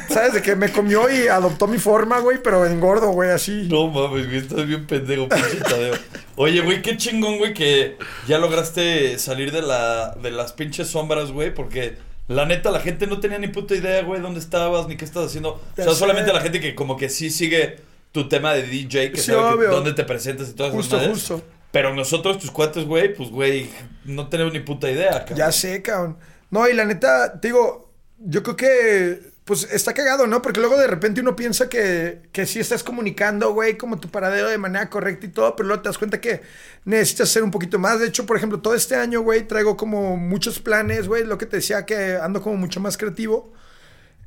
¿Sabes? De que me comió y adoptó mi forma, güey, pero engordo, güey, así. No mames, güey, estás bien pendejo, pinche Tadeo. Oye, güey, qué chingón, güey, que ya lograste salir de, la, de las pinches sombras, güey, porque la neta, la gente no tenía ni puta idea, güey, dónde estabas, ni qué estás haciendo. O sea, solamente la gente que como que sí sigue tu tema de DJ, que Sí, sabe que- dónde te presentas y todas esas Justo, justo. Pero nosotros, tus cuates, güey, pues, güey, no tenemos ni puta idea, cabrón. Ya sé, cabrón. No, y la neta, te digo, yo creo que, pues está cagado, ¿no? Porque luego de repente uno piensa que, que sí estás comunicando, güey, como tu paradero de manera correcta y todo, pero luego te das cuenta que necesitas hacer un poquito más. De hecho, por ejemplo, todo este año, güey, traigo como muchos planes, güey, lo que te decía que ando como mucho más creativo.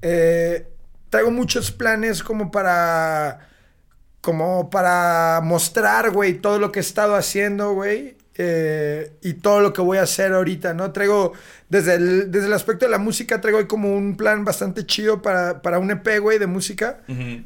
Eh, traigo muchos planes como para como para mostrar, güey, todo lo que he estado haciendo, güey, eh, y todo lo que voy a hacer ahorita, ¿no? Traigo, desde el, desde el aspecto de la música, traigo como un plan bastante chido para, para un EP, güey, de música,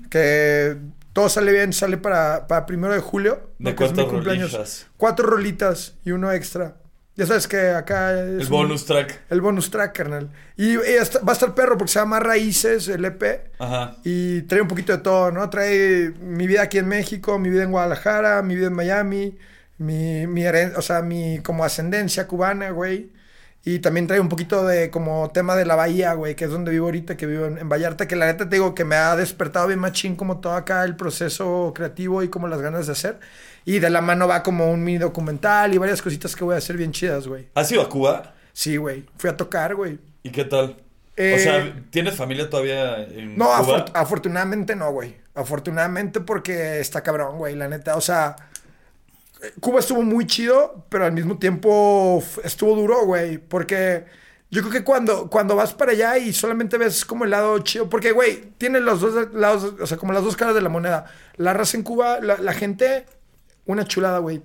que todo sale bien, sale para, para primero de julio. ¿De ¿no? cuántas cumpleaños. Cuatro rolitas y uno extra. Ya sabes que acá es El un- bonus track. el bonus track, carnal. Y, y hasta- va a estar perro porque se llama Raíces, el EP. Ajá. Y trae un poquito de todo, ¿no? Trae mi vida aquí en México, mi vida en Guadalajara, mi vida en Miami, mi, mi o sea, mi como ascendencia cubana, güey. Y también trae un poquito de como tema de la bahía, güey, que es donde vivo ahorita, que vivo en, en Vallarta, que la neta te digo que me ha despertado bien machín como todo acá el proceso creativo y como las ganas de hacer. Y de la mano va como un mini documental y varias cositas que voy a hacer bien chidas, güey. ¿Has ido a Cuba? Sí, güey. Fui a tocar, güey. ¿Y qué tal? Eh, o sea, ¿tienes familia todavía en No, Cuba? afor- afortunadamente no, güey. Afortunadamente porque está cabrón, güey, la neta. O sea, eh, Cuba estuvo muy chido, pero al mismo tiempo estuvo duro, güey. Porque yo creo que cuando, cuando vas para allá y solamente ves como el lado chido, porque, güey, tiene los dos lados, o sea, como las dos caras de la moneda. La raza en Cuba, la, la gente, una chulada, güey.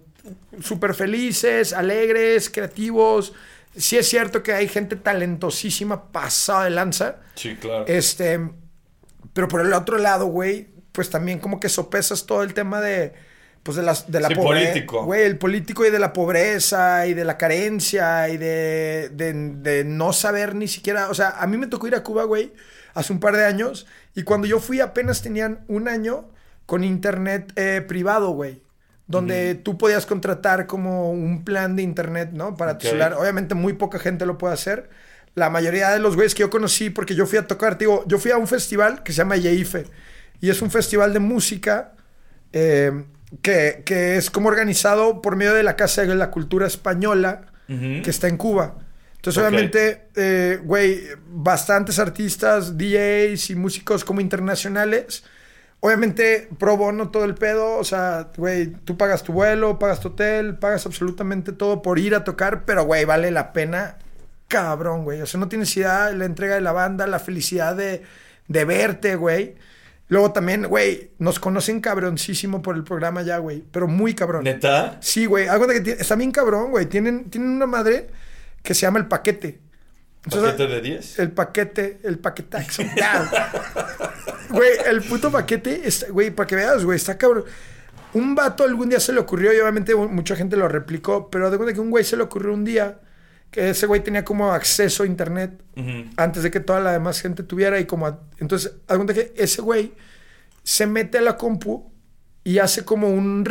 Súper felices, alegres, creativos. Sí es cierto que hay gente talentosísima, pasada de lanza. Sí, claro. Este, pero por el otro lado, güey, pues también como que sopesas todo el tema de, pues de, las, de la Sí, pobreza. político. Güey, el político y de la pobreza y de la carencia y de, de, de no saber ni siquiera, o sea, a mí me tocó ir a Cuba, güey, hace un par de años y cuando yo fui apenas tenían un año con internet eh, privado, güey. Donde tú podías contratar como un plan de internet, ¿no? Para tu Ok. celular. Obviamente muy poca gente lo puede hacer. La mayoría de los güeyes que yo conocí, porque yo fui a tocar, digo, yo fui a un festival que se llama Yeife. Y es un festival de música eh, que, que es como organizado por medio de la Casa de la Cultura Española, que está en Cuba. Entonces, Ok. obviamente, eh, güey, bastantes artistas, DJs y músicos como internacionales. Obviamente, pro bono todo el pedo. O sea, güey, tú pagas tu vuelo, pagas tu hotel, pagas absolutamente todo por ir a tocar, pero, güey, vale la pena, cabrón, güey. O sea, no tienes idea de la entrega de la banda, la felicidad de, de verte, güey. Luego también, güey, nos conocen cabroncísimo por el programa ya, güey. Pero muy cabrón. ¿Neta? Sí, güey. Algo de que está bien cabrón, güey. Tienen, tienen una madre que se llama el paquete. ¿Paquete de 10? El paquete, el paquetaxo. <laughs> Güey, el puto paquete, está- güey, para que veas, güey, está cabrón. Un vato algún día se le ocurrió, y obviamente mucha gente lo replicó, pero de cuenta que un güey se le ocurrió un día que ese güey tenía como acceso a internet antes de que toda la demás gente tuviera y como... a- entonces, cuenta que ese güey se mete a la compu y hace como un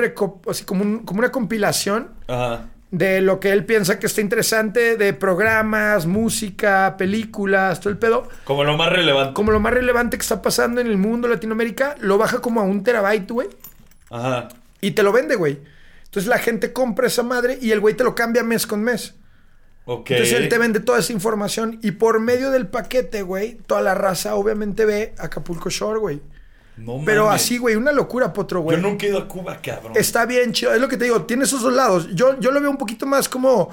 así como, un- como una compilación Ajá. De lo que él piensa que está interesante, de programas, música, películas, todo el pedo. Como lo más relevante. Como lo más relevante que está pasando en el mundo Latinoamérica, lo baja como a un terabyte, güey, Ajá. y te lo vende, güey. Entonces la gente compra esa madre y el güey te lo cambia mes con mes. Ok. Entonces él te vende toda esa información y por medio del paquete, güey, toda la raza obviamente ve Acapulco Shore, güey. No Pero mames. así, güey, una locura, potro, Yo güey. nunca he ido a Cuba, cabrón. Está bien chido, es lo que te digo, tiene esos dos lados. Yo, yo lo veo un poquito más como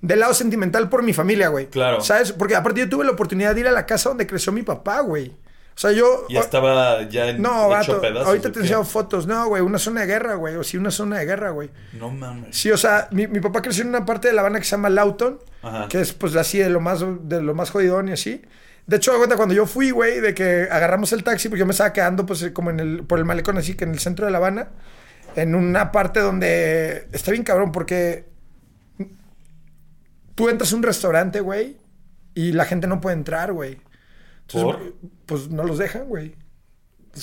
del lado sentimental por mi familia, güey. Claro. ¿Sabes? Porque aparte yo tuve la oportunidad de ir a la casa donde creció mi papá, güey. O sea, yo... Ya estaba ya en, No, hecho vato, pedazos. ahorita ¿o te enseño fotos. No, güey, una zona de guerra, güey. O sí, una zona de guerra, güey. No mames. Sí, o sea, mi, mi papá creció en una parte de La Habana que se llama Lawton, Ajá. que es pues así de lo más, de lo más jodidón y así. De hecho, cuando yo fui, güey, de que agarramos el taxi, porque yo me estaba quedando pues como en el, por el malecón así, que en el centro de La Habana, en una parte donde está bien cabrón, porque tú entras a un restaurante, güey, y la gente no puede entrar, güey. ¿Por? Pues no los dejan, güey.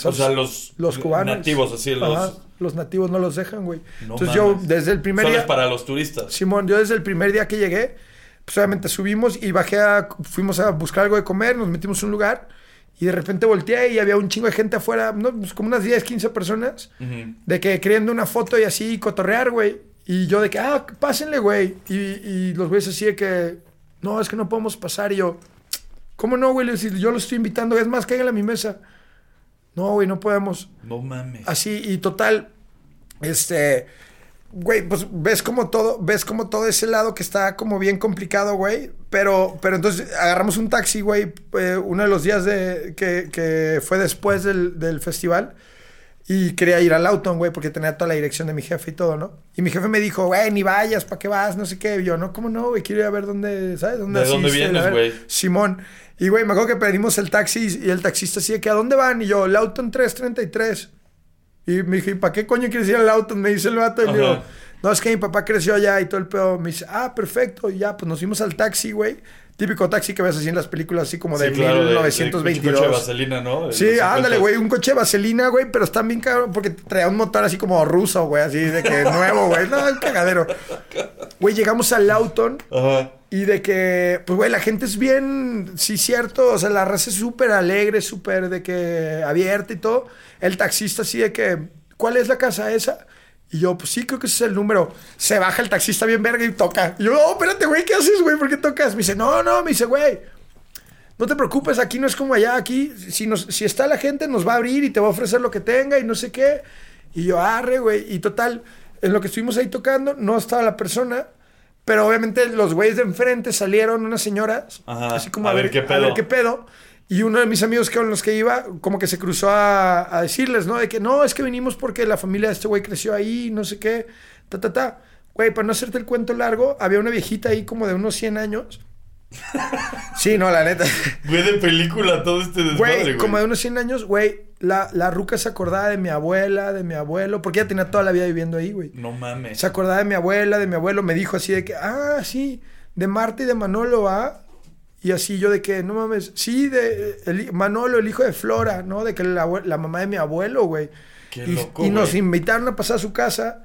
O sea, los, los cubanos. nativos, así, los... Ajá, los nativos no los dejan, güey. No Entonces yo desde el primer Solo día... es para los turistas. Simón, yo desde el primer día que llegué, pues obviamente subimos y bajé a... Fuimos a buscar algo de comer, nos metimos a un lugar y de repente volteé y había un chingo de gente afuera, no, pues como unas 10, 15 personas, de que queriendo una foto y así cotorrear, güey. Y yo de que, ah, pásenle, güey. Y, y los güeyes así de que, no, es que no podemos pasar. Y yo, ¿cómo no, güey? Yo los estoy invitando, es más, cáiganle a mi mesa. No, güey, no podemos. No mames. Así, y total, este, güey, pues ves como todo, ves como todo ese lado que está como bien complicado, güey. Pero, pero entonces agarramos un taxi, güey, eh, uno de los días de, que, que fue después del, del festival. Y quería ir al Auton, güey, porque tenía toda la dirección de mi jefe y todo, ¿no? Y mi jefe me dijo, güey, ni vayas, ¿para qué vas? No sé qué. Y yo, no, ¿cómo no, güey? Quiero ir a ver dónde, ¿sabes? ¿Dónde ¿De dónde vienes, güey? Simón. Y, güey, me acuerdo que pedimos el taxi y el taxista así de que, ¿a dónde van? Y yo, el Auton 333. Y me dije, ¿y para qué coño quieres ir al Auton? Me dice el vato. Y le digo, no, es que mi papá creció allá y todo el pedo. Me dice, ah, perfecto. Y ya, pues nos fuimos al taxi, güey. Típico taxi que ves así en las películas, así como de Sí, claro, de- de 1922. coche de vaselina, ¿no? De Sí, ándale, 50s. güey, un coche de vaselina, güey, pero está bien cabrón porque traía un motor así como ruso, güey, así de que nuevo, güey. No, un cagadero. <laughs> Güey, llegamos al Lauton Ajá. Y de que, pues, güey, la gente es bien, sí, cierto, o sea, la raza es súper alegre, súper de que abierta y todo. El taxista así de que, ¿cuál es la casa esa? Y yo, pues sí, creo que ese es el número. Se baja el taxista bien verga y toca. Y yo, no, espérate, güey, ¿qué haces, güey? ¿Por qué tocas? Me dice, no, no, me dice, güey, no te preocupes, aquí no es como allá, aquí, si, nos, si está la gente, nos va a abrir y te va a ofrecer lo que tenga y no sé qué. Y yo, arre, güey. Y total, en lo que estuvimos ahí tocando, no estaba la persona, pero obviamente los güeyes de enfrente salieron, unas señoras, Ajá, así como a ver qué A pedo. ver qué pedo. Y uno de mis amigos que con los que iba, como que se cruzó a, a decirles, ¿no? De que no, es que vinimos porque la familia de este güey creció ahí, no sé qué, ta, ta, ta. Güey, para no hacerte el cuento largo, había una viejita ahí como de unos 100 años. <laughs> Sí, no, la neta. Güey, de película todo este desmadre, Güey, güey. como de unos 100 años, güey, la, la ruca se acordaba de mi abuela, de mi abuelo, porque ella tenía toda la vida viviendo ahí, güey. No mames. Se acordaba de mi abuela, de mi abuelo, me dijo así de que, ah, sí, de Marta y de Manolo, ¿ah? Y así yo de que, no mames, sí, de el Manolo, el hijo de Flora, ¿no? De que la, la mamá de mi abuelo, güey. Qué y, loco, y nos invitaron a pasar a su casa,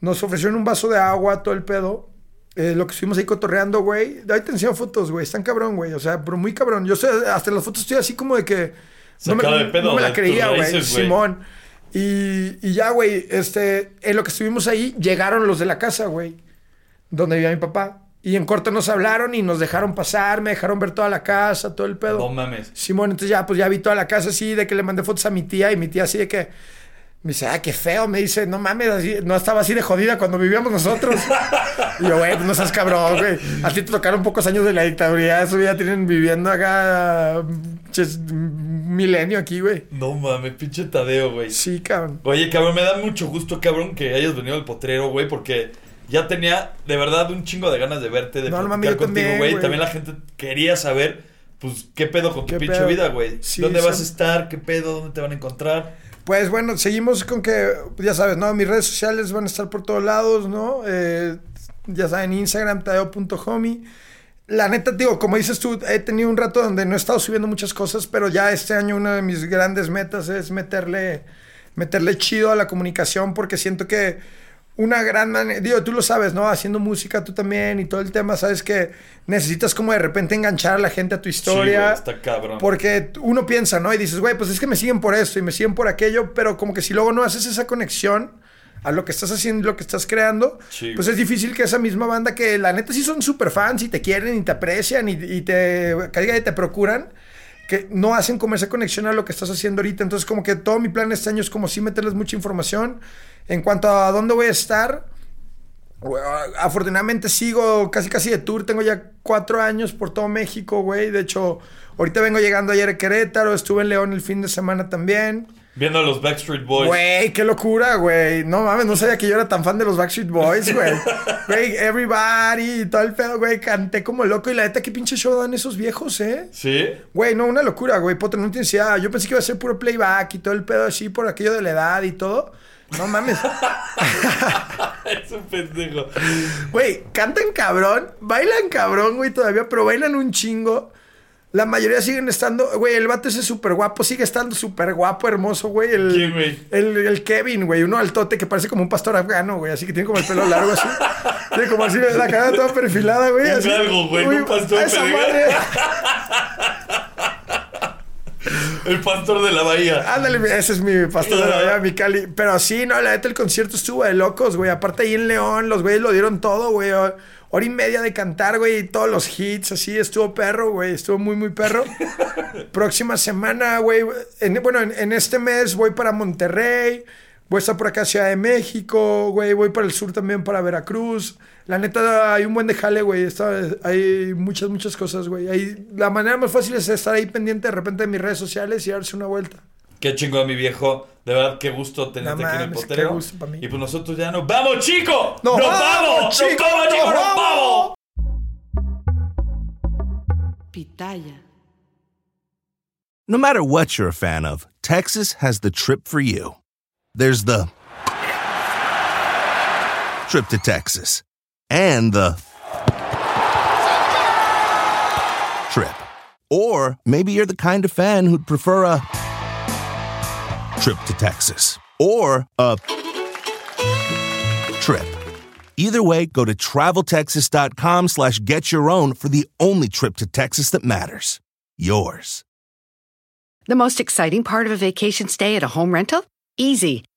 nos ofrecieron un vaso de agua, todo el pedo. Eh, lo que estuvimos ahí cotorreando, güey. Ahí te enseño fotos, güey. Están cabrón, güey. O sea, pero muy cabrón. Yo sé, hasta en las fotos estoy así como de que. No me, Sacado de pedo no me la creía, güey. Simón. Y, y ya, güey, este, en lo que estuvimos ahí, llegaron los de la casa, güey, donde vivía mi papá. Y en corto nos hablaron y nos dejaron pasar, me dejaron ver toda la casa, todo el pedo. No mames. Simón, entonces ya, pues ya vi toda la casa así, de que le mandé fotos a mi tía y mi tía así de que, me dice, ah, qué feo, me dice, no mames, así, no estaba así de jodida cuando vivíamos nosotros. y yo, güey, pues no seas cabrón, güey. A ti te tocaron pocos años de la dictadura, eso ya tienen viviendo acá, ches, milenio aquí, güey. No mames, pinche Tadeo, güey. Sí, cabrón. Oye, cabrón, me da mucho gusto, cabrón, que hayas venido al potrero, güey, porque ya tenía de verdad un chingo de ganas de verte, de No, platicar contigo, también, güey. güey. También la gente quería saber, pues, qué pedo con tu ¿Qué pinche pedo? vida, güey. Sí, ¿Dónde vas a estar? ¿Qué pedo? ¿Dónde te van a encontrar? Pues bueno, seguimos con que, ya sabes, ¿no? Mis redes sociales van a estar por todos lados, ¿no? Eh, ya saben, Instagram, tadeo.homie. La neta, digo, como dices tú, he tenido un rato donde no he estado subiendo muchas cosas, pero ya este año una de mis grandes metas es meterle, meterle chido a la comunicación porque siento que una gran manera, digo, tú lo sabes, ¿no? Haciendo música tú también y todo el tema, sabes que necesitas como de repente enganchar a la gente a tu historia. Sí, güey, está cabrón. Porque uno piensa, ¿no? Y dices, güey, pues es que me siguen por esto y me siguen por aquello, pero como que si luego no haces esa conexión a lo que estás haciendo, lo que estás creando, Sí, pues es difícil que esa misma banda que la neta sí son súper fans y te quieren y te aprecian y, y te, caiga y te procuran, que no hacen como esa conexión a lo que estás haciendo ahorita. Entonces como que todo mi plan este año es como sí meterles mucha información en cuanto a dónde voy a estar. Afortunadamente sigo casi casi de tour. Tengo ya cuatro años por todo México, güey. De hecho, ahorita vengo llegando ayer a Querétaro. Estuve en León el fin de semana también. Viendo a los Backstreet Boys. Güey, qué locura, güey. No mames, no sabía que yo era tan fan de los Backstreet Boys, güey. <laughs> Güey, everybody y todo el pedo, güey. Canté como loco. Y la neta, qué pinche show dan esos viejos, ¿eh? ¿Sí? Güey, no, una locura, güey. Potter, no idea. Yo pensé que iba a ser puro playback y todo el pedo así por aquello de la edad y todo. No mames. <laughs> es un pendejo. Güey, cantan cabrón, bailan cabrón, güey, todavía, pero bailan un chingo. La mayoría siguen estando, güey, el vato ese súper guapo, sigue estando súper guapo, hermoso, güey. El, ¿Quién, güey? El, el Kevin, güey, uno altote que parece como un pastor afgano, güey, así que tiene como el pelo largo así. <laughs> tiene como así la cara toda perfilada, güey. Un así. galgo, güey, un pastor a esa peregrino. madre. <laughs> El pastor de la bahía. Ándale, ese es mi pastor de la vida, mi Cali. Pero sí, no, la neta, el concierto estuvo de locos, güey. Aparte ahí en León, los güeyes lo dieron todo, güey. Hora y media de cantar, güey, y todos los hits, así, estuvo perro, güey. Estuvo muy, muy perro. <laughs> Próxima semana, güey. en- bueno, en, en este mes voy para Monterrey. Voy a estar por acá, Ciudad de México, güey. Voy para el sur también, para Veracruz. La neta, hay un buen de jale, güey. Está- Hay muchas, muchas cosas, güey. Ahí- La manera más fácil es estar ahí pendiente de repente de mis redes sociales y darse una vuelta. Qué chingón, mi viejo. De verdad, qué gusto tenerte No aquí en el mames, qué potrero. gusto pa' mí. Y pues nosotros ya nos vamos, chico. ¡Nos ¡Nos vamos, vamos! chico! ¡Nos vamos, chico! ¡Nos ¡Nos vamos! Pitaya. No matter what you're a fan of, Texas has the trip for you. There's the trip to Texas and the trip. Or maybe you're the kind of fan who'd prefer a trip to Texas or a trip. Either way, go to traveltexas.com slash get your own for the only trip to Texas that matters. Yours. The most exciting part of a vacation stay at a home rental? Easy.